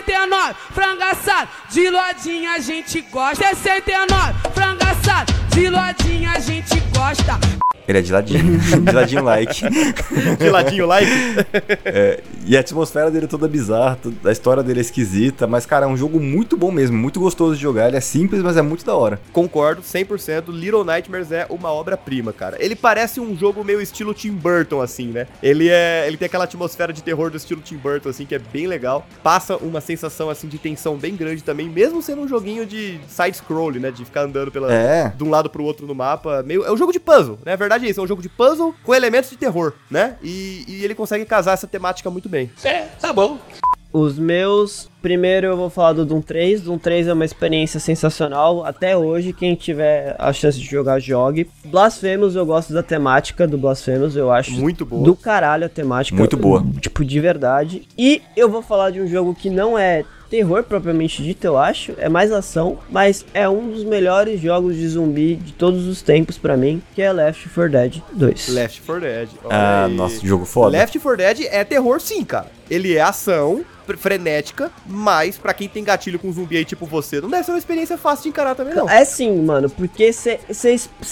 69, frango assado, de lodinha a gente gosta. 69, frango assado, de lodinha a gente gosta. Ele é de ladinho, [laughs] de ladinho like. De ladinho like? [laughs] É, e a atmosfera dele é toda bizarra, a história dele é esquisita, mas, cara, é um jogo muito bom mesmo, muito gostoso de jogar. Ele é simples, mas é muito da hora. Concordo, 100%. Little Nightmares é uma obra-prima, cara. Ele parece um jogo meio estilo Tim Burton, assim, né? Ele é, ele tem aquela atmosfera de terror do estilo Tim Burton, assim, que é bem legal. Passa uma sensação, assim, de tensão bem grande também, mesmo sendo um joguinho de side-scroll, né? De ficar andando pela, É. de um lado pro outro no mapa. Meio, é um jogo de puzzle, né? A verdade verdade é isso, é um jogo de puzzle com elementos de terror, né? E, e ele consegue casar essa temática muito bem. É, tá bom. Os meus, primeiro eu vou falar do Doom 3. Doom 3 é uma experiência sensacional. Até hoje, quem tiver a chance de jogar, jogue. Blasphemous, eu gosto da temática do Blasphemous, eu acho Muito boa. do caralho a temática. Muito boa. Tipo, de verdade. E eu vou falar de um jogo que não é terror propriamente dito, eu acho. É mais ação, mas é um dos melhores jogos de zumbi de todos os tempos pra mim, que é Left 4 Dead 2. Left 4 Dead. olha Ah, aí. nossa, jogo foda. Left 4 Dead é terror sim, cara. Ele é ação frenética, mas pra quem tem gatilho com zumbi aí tipo você, não deve ser uma experiência fácil de encarar também não. É sim, mano, porque você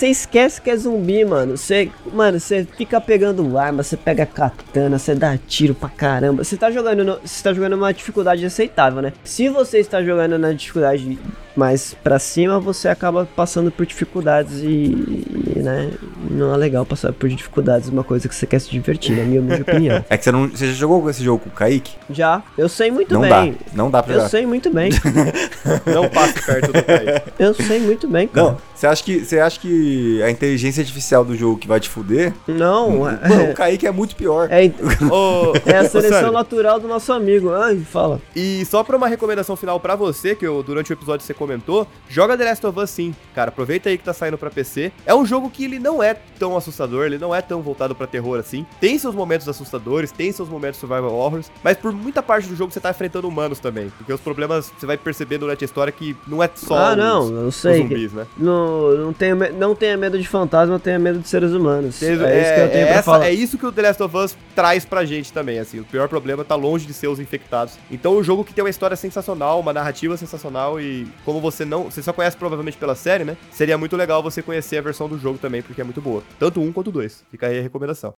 esquece que é zumbi, mano. Você, mano, você fica pegando arma, você pega katana, você dá tiro pra caramba. Você tá jogando, você tá jogando numa dificuldade aceitável, né? Se você está jogando na dificuldade mais pra cima, você acaba passando por dificuldades e, e, né, não é legal passar por dificuldades, uma coisa que você quer se divertir, na minha humilde opinião. [laughs] É que você não. Você já jogou esse jogo com o Kaique? Já, eu sei muito não bem. dá. Não dá pra Eu jogar. sei muito bem. [laughs] Não passe perto do Kaique. Eu sei muito bem, cara. Não, você acha que você acha que a inteligência artificial do jogo que vai te fuder? Não, Mano, é, o Kaique é muito pior. é, [laughs] é a seleção natural do nosso amigo. Ai, fala. E só pra uma recomendação final pra você, que eu, durante o episódio você comentou, joga The Last of Us sim, cara. Aproveita aí que tá saindo pra PC. É um jogo que ele não é tão assustador, ele não é tão voltado pra terror assim. Tem seus momentos assustadores, tem seus momentos survival horrors, mas por muita parte do jogo você tá enfrentando humanos também. Porque os problemas você vai perceber durante a história que não é só ah, os, não, eu os sei. zumbis, né? Não, não, tenha, não tenha medo de fantasma, tenha medo de seres humanos. É, é isso que eu tenho é pra essa- falar. é isso que o The Last of Us traz pra gente também, assim. O pior problema tá longe de ser os infectados. Então, um jogo que tem uma história sensacional, uma narrativa sensacional e como você não... Você só conhece provavelmente pela série, né? Seria muito legal você conhecer a versão do jogo também, porque é muito boa. Tanto um quanto dois. Fica aí a recomendação.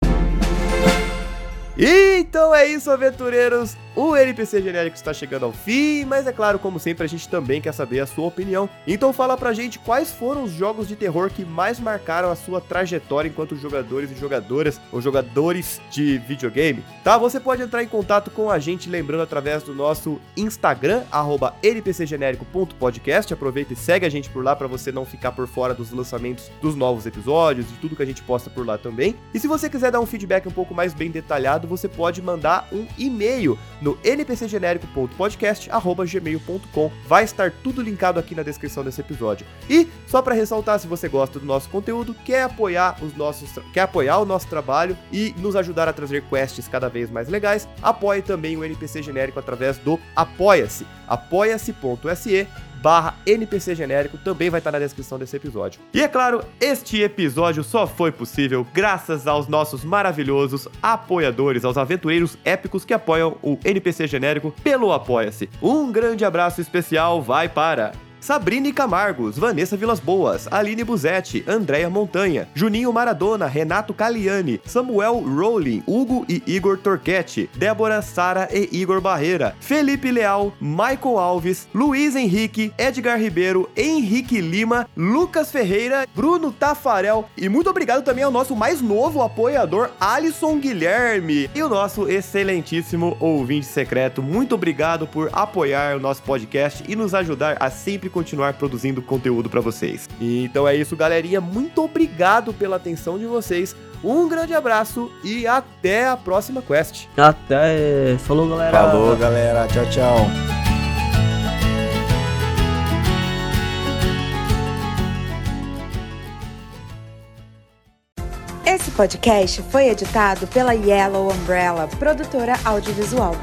Então é isso, aventureiros. O NPC genérico está chegando ao fim, mas é claro, como sempre, a gente também quer saber a sua opinião. Então fala pra gente quais foram os jogos de terror que mais marcaram a sua trajetória enquanto jogadores e jogadoras ou jogadores de videogame, tá? Você pode entrar em contato com a gente lembrando através do nosso Instagram arroba npcgenérico.podcast. Aproveita e segue a gente por lá para você não ficar por fora dos lançamentos dos novos episódios e tudo que a gente posta por lá também. E se você quiser dar um feedback um pouco mais bem detalhado, você pode mandar um e-mail no npcgenérico.podcast@gmail.com. Vai estar tudo linkado aqui na descrição desse episódio. E só para ressaltar, se você gosta do nosso conteúdo, quer apoiar os nossos, quer apoiar o nosso trabalho e nos ajudar a trazer quests cada vez mais legais, apoie também o NPC genérico através do Apoia-se, apoia-se.se barra NPC genérico também vai estar na descrição desse episódio. E é claro, este episódio só foi possível graças aos nossos maravilhosos apoiadores, aos aventureiros épicos que apoiam o NPC genérico pelo Apoia-se. Um grande abraço especial vai para Sabrine Camargos, Vanessa Vilas Boas, Aline Buzetti, Andréia Montanha, Juninho Maradona, Renato Caliani, Samuel Rowling, Hugo e Igor Torquetti, Débora, Sara e Igor Barreira, Felipe Leal, Michael Alves, Luiz Henrique, Edgar Ribeiro, Henrique Lima, Lucas Ferreira, Bruno Tafarel e muito obrigado também ao nosso mais novo apoiador, Alisson Guilherme, e o nosso excelentíssimo ouvinte secreto. Muito obrigado por apoiar o nosso podcast e nos ajudar a sempre continuar produzindo conteúdo pra vocês. Então é isso, galerinha. Muito obrigado pela atenção de vocês. Um grande abraço e até a próxima quest. Até. Falou, galera. Falou, galera. Tchau, tchau. Esse podcast foi editado pela Yellow Umbrella, produtora audiovisual.